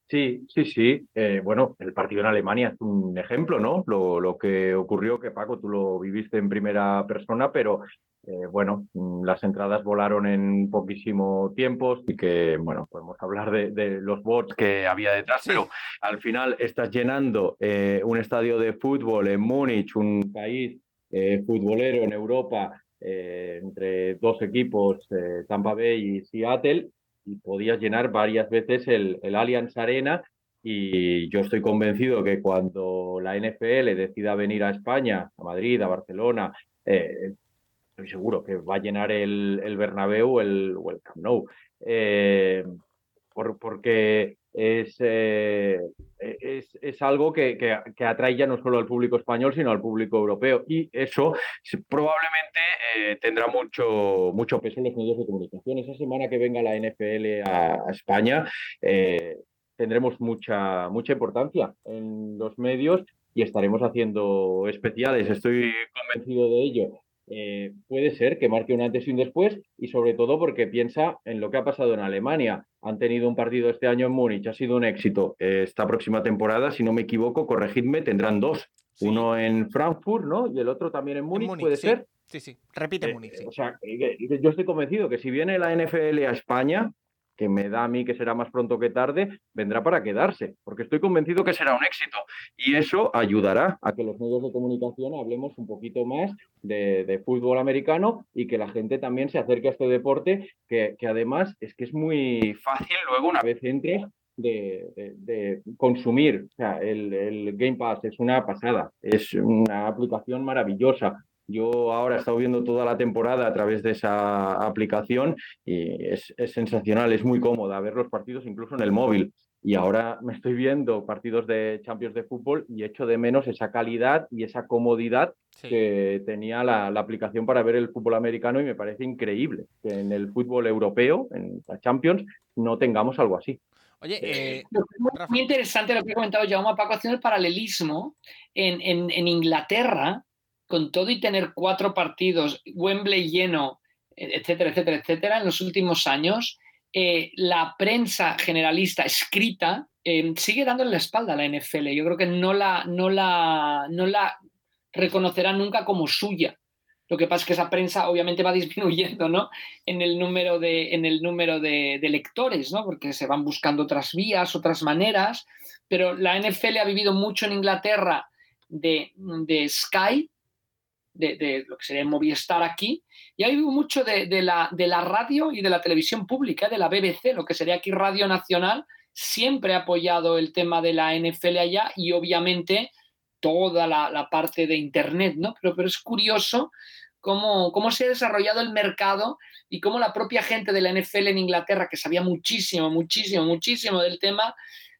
Sí, sí, sí. Eh, bueno, el partido en Alemania es un ejemplo, ¿no? Lo, lo, que ocurrió, que Paco, tú lo viviste en primera persona, pero eh, bueno, mm, las entradas volaron en poquísimo tiempo y que, bueno, podemos hablar de, de los bots que había detrás, pero al final estás llenando eh, un estadio de fútbol en Múnich, un país eh, futbolero en Europa, entre dos equipos, Tampa Bay y Seattle, y podías llenar varias veces el, el Allianz Arena y yo estoy convencido que cuando la NFL decida venir a España, a Madrid, a Barcelona, eh, estoy seguro que va a llenar el, el Bernabéu el, o el Camp Nou. Eh, por, porque es, eh, es, es, algo que, que, que, atrae ya no solo al público español, sino al público europeo. Y eso probablemente eh, tendrá mucho, mucho peso en los medios de comunicación. Esa semana que venga la NFL a, España, tendremos mucha, mucha importancia en los medios y estaremos haciendo especiales. Estoy convencido de ello eh, puede ser que marque un antes y un después y sobre todo porque piensa en lo que ha pasado en Alemania. Han tenido un partido este año en Múnich, ha sido un éxito. Eh, esta próxima temporada, si no me equivoco, corregidme, tendrán dos. Sí. Uno en Frankfurt, ¿no? Y el otro también en Múnich, ¿puede sí. ser? Sí, sí, repite eh, Múnich. Sí. O sea, yo estoy convencido que si viene la NFL a España, que me da a mí que será más pronto que tarde, vendrá para quedarse, porque estoy convencido que será un éxito. Y eso ayudará a que los medios de comunicación hablemos un poquito más de, fútbol americano y que la gente también se acerque a este deporte, que, que además es que es muy fácil luego, una vez entres, de, de, de, consumir. O sea, el, el, Game Pass es una pasada, es una aplicación maravillosa. Yo ahora he estado viendo toda la temporada a través de esa aplicación y es, es, sensacional, es muy cómoda ver los partidos incluso en el móvil. Y ahora me estoy viendo partidos de Champions de fútbol y echo de menos esa calidad y esa comodidad sí. que tenía la, la, aplicación para ver el fútbol americano y me parece increíble que en el fútbol europeo, en la Champions, no tengamos algo así. Oye, eh, muy, muy, interesante lo que ha comentado Jaume Paco, haciendo el paralelismo en, en, en, Inglaterra, con todo y tener cuatro partidos, Wembley lleno, etcétera, etcétera, etcétera, en los últimos años, eh, la prensa generalista escrita eh, sigue dándole la espalda a la NFL. Yo creo que no la, no la, no la reconocerá nunca como suya. Lo que pasa es que esa prensa obviamente va disminuyendo ¿no? en el número, de, en el número de, lectores, ¿no? porque se van buscando otras vías, otras maneras, pero la NFL ha vivido mucho en Inglaterra de, de Sky, de, lo que sería Movistar aquí, y ha vivido mucho de, la, de la radio y de la televisión pública, de la BBC, lo que sería aquí Radio Nacional, siempre ha apoyado el tema de la NFL allá y obviamente toda la, parte de Internet, ¿no? Pero, pero es curioso cómo, cómo, se ha desarrollado el mercado y cómo la propia gente de la NFL en Inglaterra, que sabía muchísimo, muchísimo, muchísimo del tema,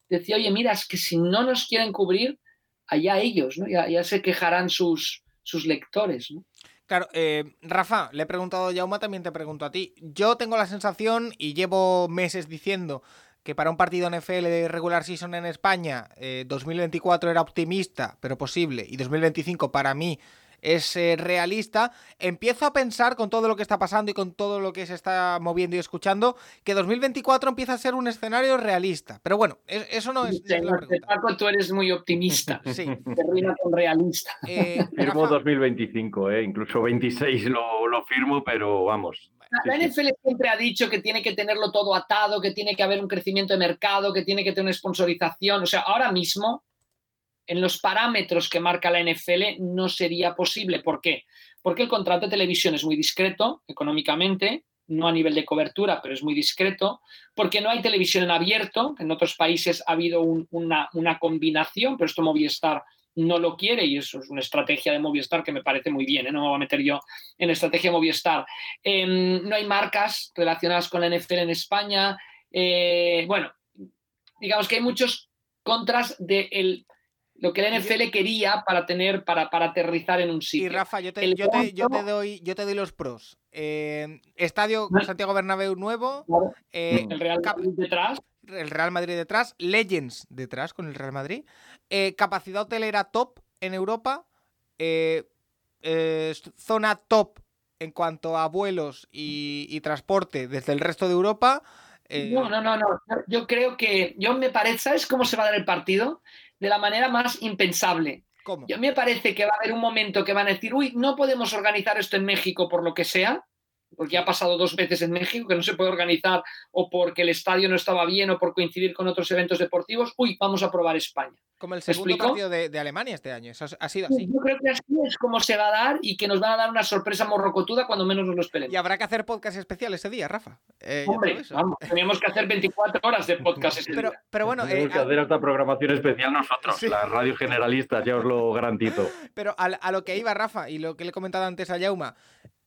decía, oye, mira, es que si no nos quieren cubrir, allá ellos, ¿no? Ya se quejarán sus, sus lectores, ¿no? Claro, eh, Rafa, le he preguntado a Jauma, también te pregunto a ti. Yo tengo la sensación, y llevo meses diciendo, que para un partido NFL de regular season en España, eh, 2024 era optimista, pero posible, y 2025 para mí es eh, realista, empiezo a pensar con todo lo que está pasando y con todo lo que se está moviendo y escuchando, que 2024 empieza a ser un escenario realista. Pero bueno, eso no es... Paco, tú eres muy optimista. Sí. Termina con realista. Eh, firmo 2025, eh, incluso 26 lo, lo firmo, pero vamos. La NFL siempre ha dicho que tiene que tenerlo todo atado, que tiene que haber un crecimiento de mercado, que tiene que tener una sponsorización. O sea, ahora mismo, en los parámetros que marca la NFL, no sería posible. ¿Por qué? Porque el contrato de televisión es muy discreto económicamente, no a nivel de cobertura, pero es muy discreto, porque no hay televisión en abierto. En otros países ha habido una, combinación, pero esto Movistar no lo quiere y eso es una estrategia de Movistar que me parece muy bien, ¿eh? no me voy a meter yo en estrategia de Movistar. Em, no hay marcas relacionadas con la NFL en España. Eh, bueno, digamos que hay muchos contras de lo que la NFL quería para tener, para, para aterrizar en un sitio. Y Rafa, yo te, doy, yo te doy los pros. Eh, estadio Santiago Bernabéu nuevo. el Real Madrid detrás. El Real Madrid detrás. Legends detrás con el Real Madrid. Eh, capacidad hotelera top en Europa. Eh, eh, zona top en cuanto a vuelos y, transporte desde el resto de Europa. No, no, no, no. Yo creo que. Yo me parece. ¿Sabes cómo se va a dar el partido? De la manera más impensable. ¿Cómo? Yo me parece que va a haber un momento que van a decir, uy, no podemos organizar esto en México por lo que sea porque ha pasado dos veces en México que no se puede organizar o porque el estadio no estaba bien o por coincidir con otros eventos deportivos, uy, vamos a probar España. Como el segundo partido de, Alemania este año, eso ha sido así. Yo creo que así es como se va a dar y que nos van a dar una sorpresa morrocotuda cuando menos nos lo esperemos. Y habrá que hacer podcast especial ese día, Rafa. Eh, Hombre, vamos, teníamos que hacer 24 horas de podcast ese pero, día. Pero bueno, tenemos eh, que hacer esta programación especial nosotros, la radio generalista, ya os lo garantizo. Pero a, a, lo que iba Rafa y lo que le he comentado antes a Yauma,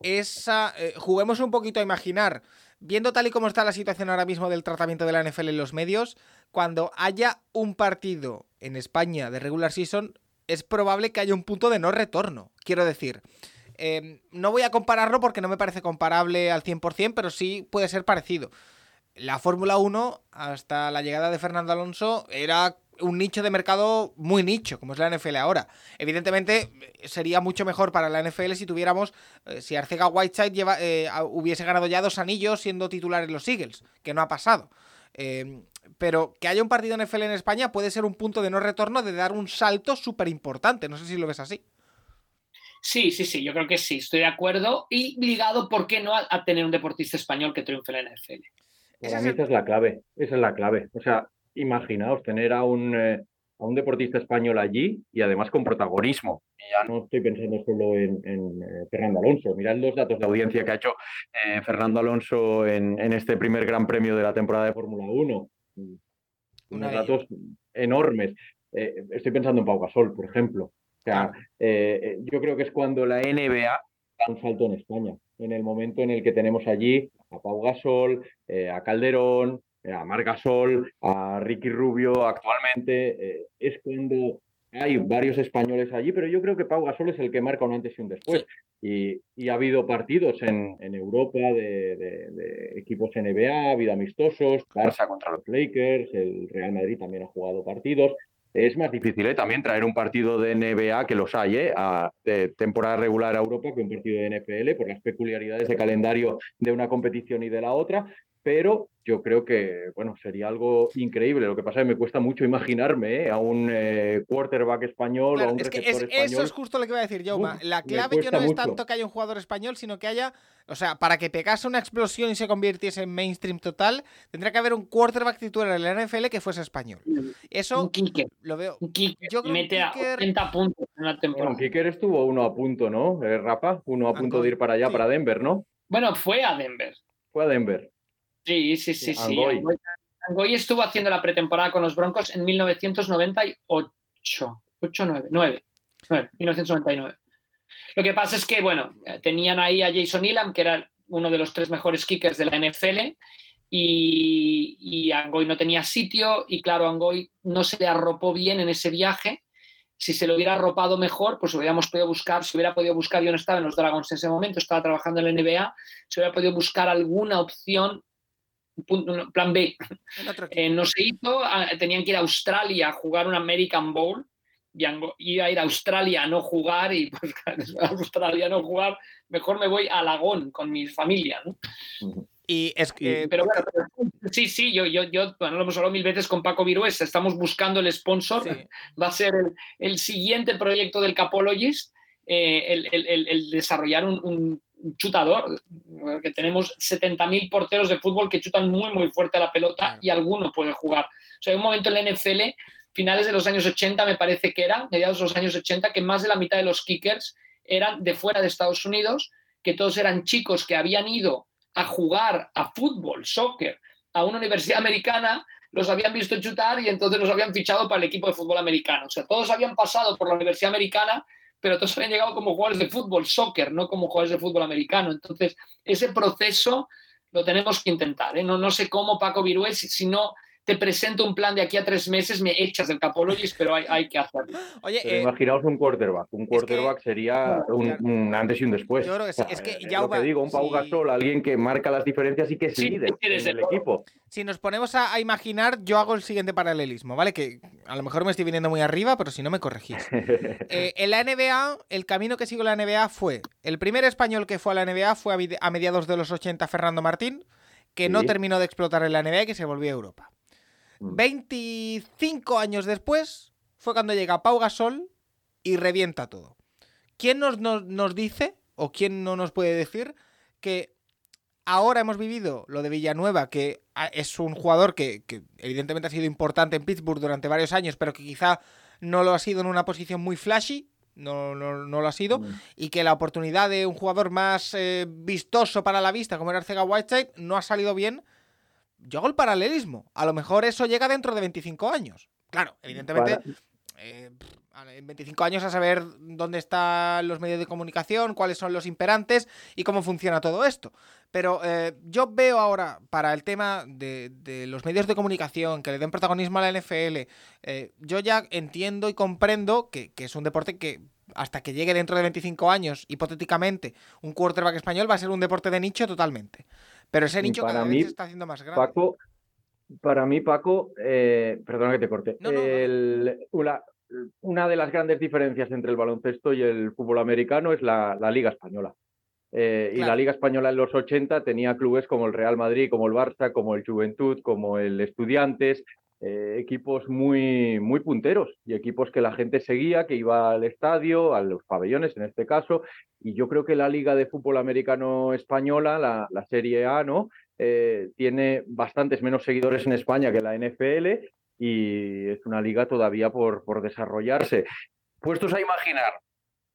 esa, eh, juguemos un poquito a imaginar, viendo tal y como está la situación ahora mismo del tratamiento de la NFL en los medios, cuando haya un partido en España de regular season, es probable que haya un punto de no retorno. Quiero decir, em, no voy a compararlo porque no me parece comparable al 100%, pero sí puede ser parecido. La Fórmula 1, hasta la llegada de Fernando Alonso, era un nicho de mercado muy nicho, como es la NFL ahora. Evidentemente, sería mucho mejor para la NFL si tuviéramos, eh, si Arcega Whiteside lleva, eh, hubiese ganado ya dos anillos siendo titular en los Eagles, que no ha pasado. Pero que haya un partido NFL en España puede ser un punto de no retorno de dar un salto súper importante. No sé si lo ves así. Sí, sí, sí, yo creo que sí, estoy de acuerdo. Y ligado, ¿por qué no a, tener un deportista español que triunfe en la NFL? Para mí esa es la clave, esa es la clave. O sea, imaginaos tener a un, eh, a un deportista español allí y además con protagonismo. Ya no estoy pensando solo en, eh, Fernando Alonso. Mirad los datos de audiencia que ha hecho eh, Fernando Alonso en, este primer gran premio de la temporada de Fórmula 1. Unos datos enormes. estoy pensando en Pau Gasol, por ejemplo. O sea, yo creo que es cuando la NBA da un salto en España. En el momento en el que tenemos allí a Pau Gasol, a Calderón, a Marc Gasol, a Ricky Rubio actualmente, eh, es cuando hay varios españoles allí, pero yo creo que Pau Gasol es el que marca un antes y un después. Y, ha habido partidos en, Europa de, equipos NBA, ha habido amistosos, Barça contra los Lakers, el Real Madrid también ha jugado partidos. Es más difícil ¿eh? también traer un partido de NBA, que los hay, ¿eh? a, de temporada regular a Europa, que un partido de NFL, por las peculiaridades de calendario de una competición y de la otra pero yo creo que bueno sería algo increíble. Lo que pasa es que me cuesta mucho imaginarme ¿eh? a un eh, quarterback español o a un es español. Eso es justo lo que iba a decir, Jauma. La clave yo no es tanto que haya un jugador español, sino que haya, o sea, para que pegase una explosión y se convirtiese en mainstream total, tendría que haber un quarterback titular en la NFL que fuese español. Eso lo veo. Un kicker. Yo creo mete a 30 puntos en una temporada. un kicker estuvo uno a punto, ¿no? Eh, Rapa, uno a punto de ir para allá, para Denver, ¿no? Bueno, fue a Denver. Fue a Denver. Sí, sí, sí, sí. Angoy. estuvo haciendo la pretemporada con los Broncos en 1998. 8, 9, 9, 1999. Lo que pasa es que, bueno, tenían ahí a Jason Elam, que era uno de los tres mejores kickers de la NFL, y, y Angoy no tenía sitio, y claro, Angoy no se le arropó bien en ese viaje. Si se lo hubiera arropado mejor, pues hubiéramos podido buscar, si hubiera podido buscar, yo no estaba en los Dragons en ese momento, estaba trabajando en la NBA, se hubiera podido buscar alguna opción plan B. Eh, no se hizo, ah, tenían que ir a Australia a jugar un American Bowl, iba a ir a Australia a no jugar y pues a Australia a no jugar, mejor me voy a Alagón con mi familia. ¿no? Y es que... pero sí, sí, yo, yo, yo bueno, lo hemos hablado mil veces con Paco Virués, estamos buscando el sponsor, va a ser el, siguiente proyecto del Capologist, eh, el, desarrollar un, chutador, que tenemos 70.000 porteros de fútbol que chutan muy, muy fuerte la pelota y alguno puede jugar. O sea, hay un momento en la NFL, finales de los años 80 me parece que era, mediados de los años 80, que más de la mitad de los kickers eran de fuera de Estados Unidos, que todos eran chicos que habían ido a jugar a fútbol, soccer, a una universidad americana, los habían visto chutar y entonces los habían fichado para el equipo de fútbol americano. O sea, todos habían pasado por la universidad americana, pero todos habían llegado como jugadores de fútbol, soccer, no como jugadores de fútbol americano. Entonces, ese proceso lo tenemos que intentar. ¿eh? No, no sé cómo Paco Virués, si no te presento un plan de aquí a tres meses, me echas del Capologis, pero hay, hay que hacerlo. Oye, eh, imaginaos un quarterback. Un quarterback sería un, antes y un después. Yo creo que sí. es que ya lo que digo, un Pau Gasol, alguien que marca las diferencias y que es líder en el equipo. Si nos ponemos a, imaginar, yo hago el siguiente paralelismo, ¿vale? Que a lo mejor me estoy viniendo muy arriba, pero si no me corregís. Eh, en la NBA, el camino que sigo la NBA fue, el primer español que fue a la NBA fue a, mediados de los 80 Fernando Martín, que no terminó de explotar en la NBA y que se volvió a Europa. 25 mm. años después fue cuando llega Pau Gasol y revienta todo. ¿Quién nos, nos, dice, o quién no nos puede decir, que ahora hemos vivido lo de Villanueva, que es un jugador que, evidentemente ha sido importante en Pittsburgh durante varios años, pero que quizá no lo ha sido en una posición muy flashy, no, no, lo ha sido, mm. y que la oportunidad de un jugador más eh, vistoso para la vista, como era Arcega Whiteside, no ha salido bien yo hago el paralelismo. A lo mejor eso llega dentro de 25 años. Claro, evidentemente, eh, en 25 años a saber dónde están los medios de comunicación, cuáles son los imperantes y cómo funciona todo esto. Pero eh, yo veo ahora, para el tema de, los medios de comunicación, que le den protagonismo a la NFL, eh, yo ya entiendo y comprendo que, que es un deporte que hasta que llegue dentro de 25 años, hipotéticamente, un quarterback español va a ser un deporte de nicho totalmente. Pero ese nicho cada vez se está haciendo más grande. Paco, para mí, Paco, eh, perdona que te corte. una, de las grandes diferencias entre el baloncesto y el fútbol americano es la, Liga Española. Eh, y la Liga Española en los 80 tenía clubes como el Real Madrid, como el Barça, como el Juventud, como el Estudiantes, eh, equipos muy, muy punteros y equipos que la gente seguía, que iba al estadio, a los pabellones en este caso, y yo creo que la Liga de Fútbol Americano Española, la, Serie A, ¿no? Eh, tiene bastantes menos seguidores en España que la NFL y es una liga todavía por, por desarrollarse. Puestos a imaginar,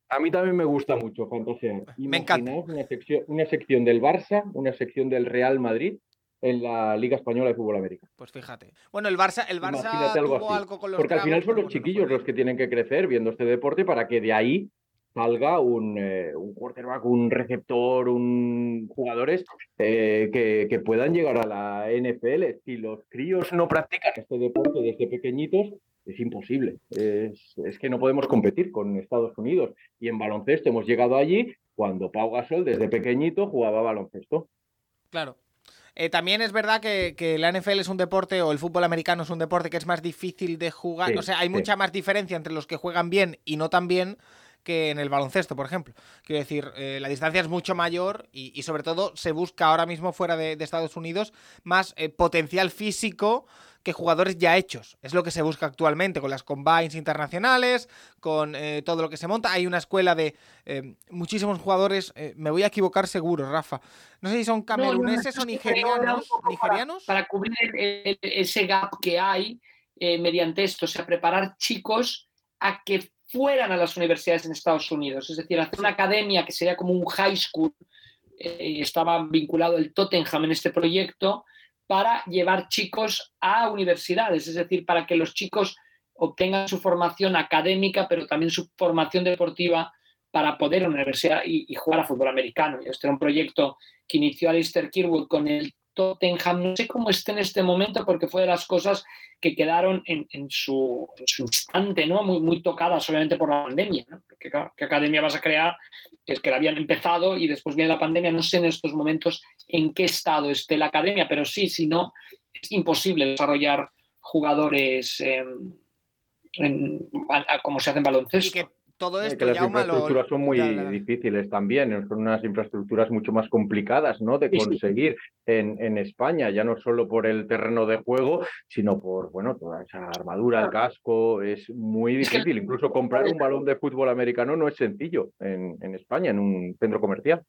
a mí también me gusta mucho fantasear. Me encanta. Una sección, una sección del Barça, una sección del Real Madrid en la Liga Española de Fútbol América. Pues fíjate. Bueno, el Barça, el Barça tuvo algo, con los Porque al final son los chiquillos los que tienen que crecer viendo este deporte para que de ahí salga un, eh, un quarterback, un receptor, un jugadores eh, que, que, puedan llegar a la NFL. Si los críos no practican este deporte desde pequeñitos, es imposible. Es, es, que no podemos competir con Estados Unidos. Y en baloncesto hemos llegado allí cuando Pau Gasol desde pequeñito jugaba baloncesto. Claro, eh, también es verdad que, que, la NFL es un deporte o el fútbol americano es un deporte que es más difícil de jugar. o sea, hay mucha más diferencia entre los que juegan bien y no tan bien que en el baloncesto, por ejemplo. Quiero decir, eh, la distancia es mucho mayor y, sobre todo se busca ahora mismo fuera de, Estados Unidos más eh, potencial físico que jugadores ya hechos. Es lo que se busca actualmente con las combines internacionales, con eh, todo lo que se monta. Hay una escuela de eh, muchísimos jugadores, eh, me voy a equivocar seguro, Rafa. No sé si son cameruneses o nigerianos. nigerianos. Para, cubrir ese gap que hay mediante esto, o sea, preparar chicos a que fueran a las universidades en Estados Unidos, es decir, hacer una academia que sería como un high school, y estaba vinculado el Tottenham en este proyecto, para llevar chicos a universidades, es decir, para que los chicos obtengan su formación académica, pero también su formación deportiva para poder a universidad y, jugar a fútbol americano. Este era un proyecto que inició Alistair Kirwood con el Tottenham. No sé cómo esté en este momento porque fue de las cosas que quedaron en, su, instante, ¿no? Muy, muy tocadas, obviamente, por la pandemia. ¿Qué, academia vas a crear? Es que la habían empezado y después viene la pandemia. No sé en estos momentos en qué estado esté la academia, pero sí, si no, es imposible desarrollar jugadores em, como se hace en baloncesto. Y que todo esto, que las infraestructuras son muy difíciles también, son unas infraestructuras mucho más complicadas ¿no? de conseguir en, en, España, ya no solo por el terreno de juego, sino por bueno, toda esa armadura, el casco, es muy difícil. Incluso comprar un balón de fútbol americano no es sencillo en, en España, en un centro comercial.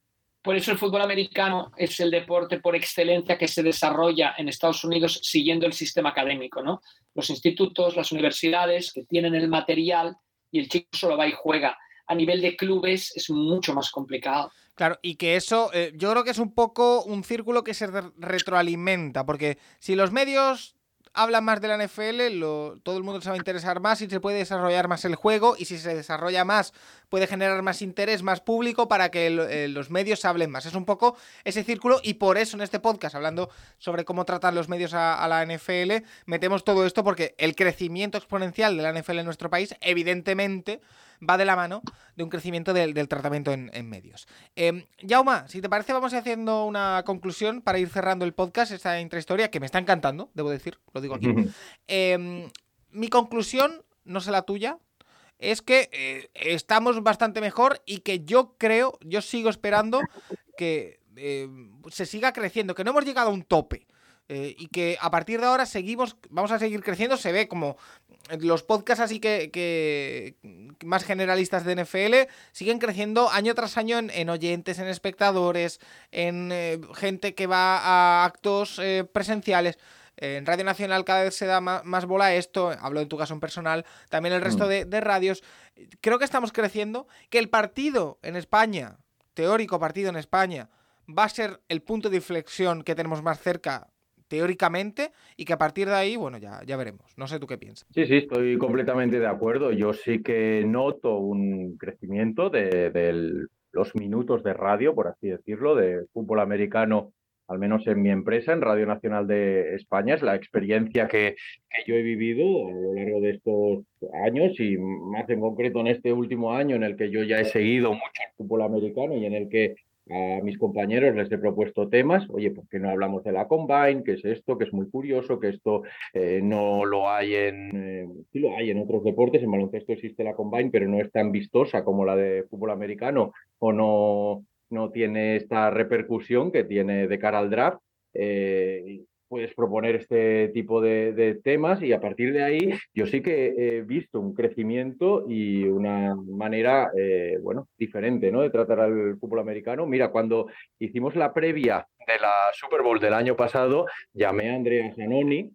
Por eso el fútbol americano es el deporte por excelencia que se desarrolla en Estados Unidos siguiendo el sistema académico, ¿no? Los institutos, las universidades que tienen el material y el chico solo va y juega. A nivel de clubes es mucho más complicado. Claro, y que eso eh, yo creo que es un poco un círculo que se retroalimenta, porque si los medios habla más de la NFL, todo el mundo se va a interesar más y se puede desarrollar más el juego y si se desarrolla más puede generar más interés, más público para que eh, los medios hablen más. Es un poco ese círculo y por eso en este podcast, hablando sobre cómo tratan los medios a, la NFL, metemos todo esto porque el crecimiento exponencial de la NFL en nuestro país, evidentemente, va de la mano de un crecimiento del, tratamiento en, medios. Eh, Jauma, si te parece, vamos haciendo una conclusión para ir cerrando el podcast, esta intrahistoria, que me está encantando, debo decir, lo digo aquí. Em, mi conclusión, no sé la tuya, es que eh, estamos bastante mejor y que yo creo, yo sigo esperando que eh, se siga creciendo, que no hemos llegado a un tope. Eh, y que a partir de ahora seguimos, vamos a seguir creciendo. Se ve como los podcasts así que, más generalistas de NFL siguen creciendo año tras año en, oyentes, en espectadores, en eh, gente que va a actos eh, presenciales. En Radio Nacional cada vez se da más, bola a esto, hablo en tu caso en personal, también el resto mm. de, de radios. Creo que estamos creciendo, que el partido en España, teórico partido en España, va a ser el punto de inflexión que tenemos más cerca teóricamente, y que a partir de ahí, bueno, ya, ya veremos. No sé tú qué piensas. Sí, sí, estoy completamente de acuerdo. Yo sí que noto un crecimiento de, los minutos de radio, por así decirlo, de fútbol americano al menos en mi empresa, en Radio Nacional de España, es la experiencia que, que, yo he vivido a lo largo de estos años y más en concreto en este último año en el que yo ya he seguido mucho el fútbol americano y en el que a mis compañeros les he propuesto temas, oye, ¿por qué no hablamos de la Combine? ¿Qué es esto? Que es muy curioso, que esto eh, no lo hay en, eh, sí lo hay en otros deportes, en baloncesto existe la Combine, pero no es tan vistosa como la de fútbol americano o no, no tiene esta repercusión que tiene de cara al draft. Eh, puedes proponer este tipo de, temas y a partir de ahí yo sí que he visto un crecimiento y una manera, eh, bueno, diferente, ¿no? De tratar al fútbol americano. Mira, cuando hicimos la previa de la Super Bowl del año pasado, llamé a Andrea Zanoni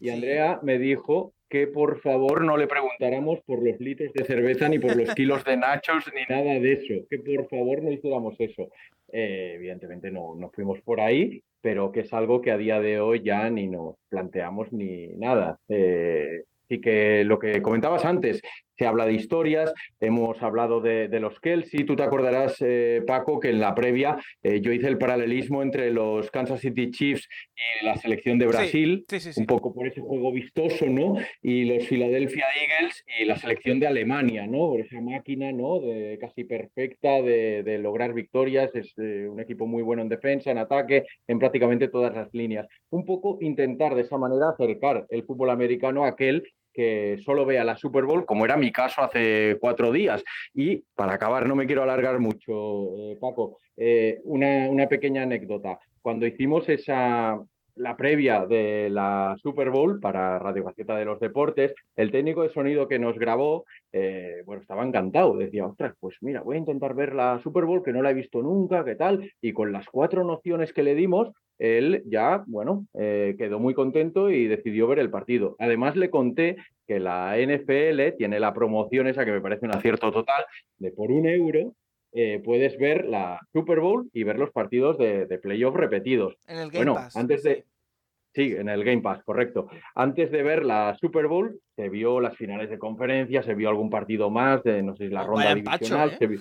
y Andrea me dijo que por favor no le preguntáramos por los litros de cerveza ni por los kilos de nachos ni nada de eso, que por favor no hiciéramos eso. Eh, evidentemente no, fuimos por ahí, pero que es algo que a día de hoy ya ni nos planteamos ni nada. Eh, y que lo que comentabas antes, se habla de historias, hemos hablado de, los Kelsey, tú te acordarás, eh, Paco, que en la previa eh, yo hice el paralelismo entre los Kansas City Chiefs y la selección de Brasil, un poco por ese juego vistoso, ¿no? Y los Philadelphia Eagles y la selección de Alemania, ¿no? Por esa máquina, ¿no? De casi perfecta de, lograr victorias, es eh, un equipo muy bueno en defensa, en ataque, en prácticamente todas las líneas. Un poco intentar de esa manera acercar el fútbol americano a aquel que solo vea la Super Bowl, como era mi caso hace cuatro días. Y para acabar, no me quiero alargar mucho, eh, Paco, eh, una, una pequeña anécdota. Cuando hicimos esa, la previa de la Super Bowl para Radio Gaceta de los Deportes, el técnico de sonido que nos grabó, eh, bueno, estaba encantado. Decía, ostras, pues mira, voy a intentar ver la Super Bowl, que no la he visto nunca, ¿qué tal? Y con las cuatro nociones que le dimos, él ya, bueno, eh, quedó muy contento y decidió ver el partido. Además, le conté que la NFL tiene la promoción esa que me parece un acierto total, de por un euro eh, puedes ver la Super Bowl y ver los partidos de, playoff repetidos. En el Game bueno, Antes de, Sí, en el Game Pass, correcto. Antes de ver la Super Bowl, se vio las finales de conferencia, se vio algún partido más, de, no sé, la ronda divisional, ¿eh?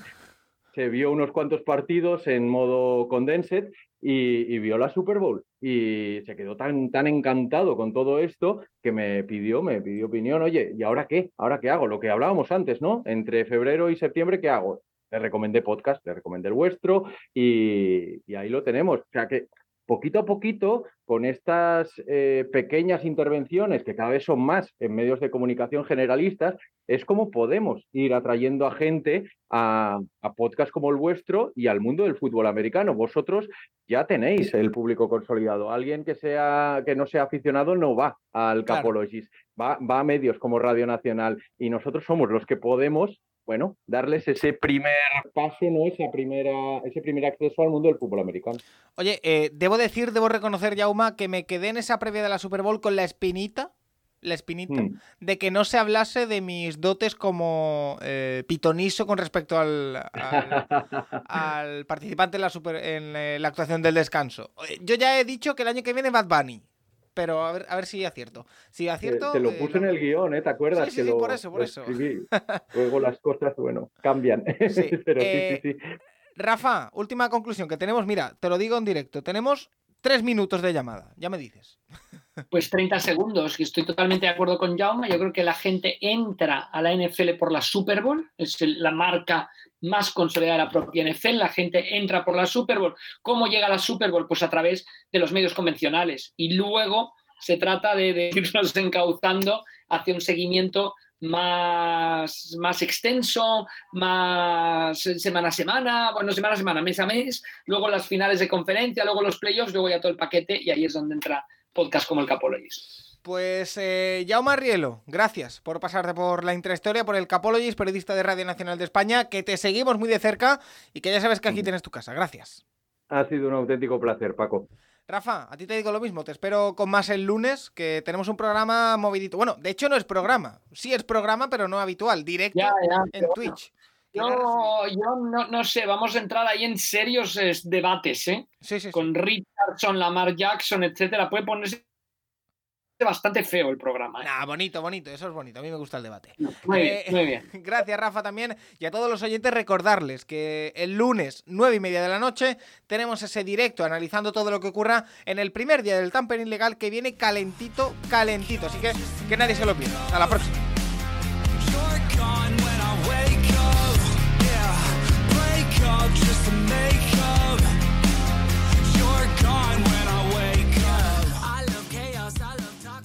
se, vio, unos cuantos partidos en modo condensed y, vio la Super Bowl. Y se quedó tan, tan encantado con todo esto que me pidió, me pidió opinión, oye, ¿y ahora qué? ¿Ahora qué hago? Lo que hablábamos antes, ¿no? Entre febrero y septiembre, ¿qué hago? Le recomendé podcast, le recomendé el vuestro y, y ahí lo tenemos. O sea que poquito a poquito, con estas eh, pequeñas intervenciones que cada vez son más en medios de comunicación generalistas, es como podemos ir atrayendo a gente a, a podcasts como el vuestro y al mundo del fútbol americano. Vosotros ya tenéis el público consolidado. Alguien que, sea, que no sea aficionado no va al Capologist, va, va a medios como Radio Nacional y nosotros somos los que podemos bueno, darles ese primer paso, ¿no? Esa primera, ese primer acceso al mundo del fútbol americano. Oye, eh, debo decir, debo reconocer, Jauma, que me quedé en esa previa de la Super Bowl con la espinita, la espinita, Mm. de que no se hablase de mis dotes como eh, pitoniso con respecto al, al, al participante en la, super, en eh, la actuación del descanso. Eh, Yo ya he dicho que el año que viene Bad Bunny. Pero a ver, a ver si acierto. Si Te, acierto. te lo eh, puse en el guion, ¿eh? ¿Te acuerdas? Sí, sí, que sí, lo, por eso, por eso. escribí. Luego las cosas, bueno, cambian. Sí, Pero eh, sí, sí, sí. Rafa, última conclusión que tenemos. Mira, te lo digo en directo. Tenemos tres minutos de llamada. Ya me dices. Pues 30 segundos, y estoy totalmente de acuerdo con Jaume. Yo creo que la gente entra a la NFL por la Super Bowl, es la marca más consolidada de la propia NFL. La gente entra por la Super Bowl. ¿Cómo llega a la Super Bowl? Pues a través de los medios convencionales. Y luego se trata de, de irnos encauzando hacia un seguimiento más, más extenso, más semana a semana, bueno, semana a semana, mes a mes, luego las finales de conferencia, luego los playoffs, luego ya todo el paquete y ahí es donde entra podcast como el Capologist. Pues, eh, Jaume Arrielo, gracias por pasarte por la intrahistoria, por el Capologist, periodista de Radio Nacional de España, que te seguimos muy de cerca y que ya sabes que aquí tienes tu casa. Gracias. Ha sido un auténtico placer, Paco. Rafa, a ti te digo lo mismo, te espero con más el lunes, que tenemos un programa movidito. Bueno, de hecho no es programa, sí es programa, pero no habitual, directo Ya, ya, en Twitch. Yo, yo no, no sé, vamos a entrar ahí en serios eh, debates, ¿eh? Sí, sí, sí. Con Richardson, Lamar Jackson, etcétera. Puede ponerse bastante feo el programa. ¿eh? Nah, bonito, bonito, eso es bonito, a mí me gusta el debate. Muy Eh, bien, muy bien. Gracias, Rafa, también. Y a todos los oyentes, recordarles que el lunes, nueve y media de la noche, tenemos ese directo analizando todo lo que ocurra en el primer día del tampering ilegal que viene calentito, calentito. Así que que nadie se lo pierda. Hasta la próxima.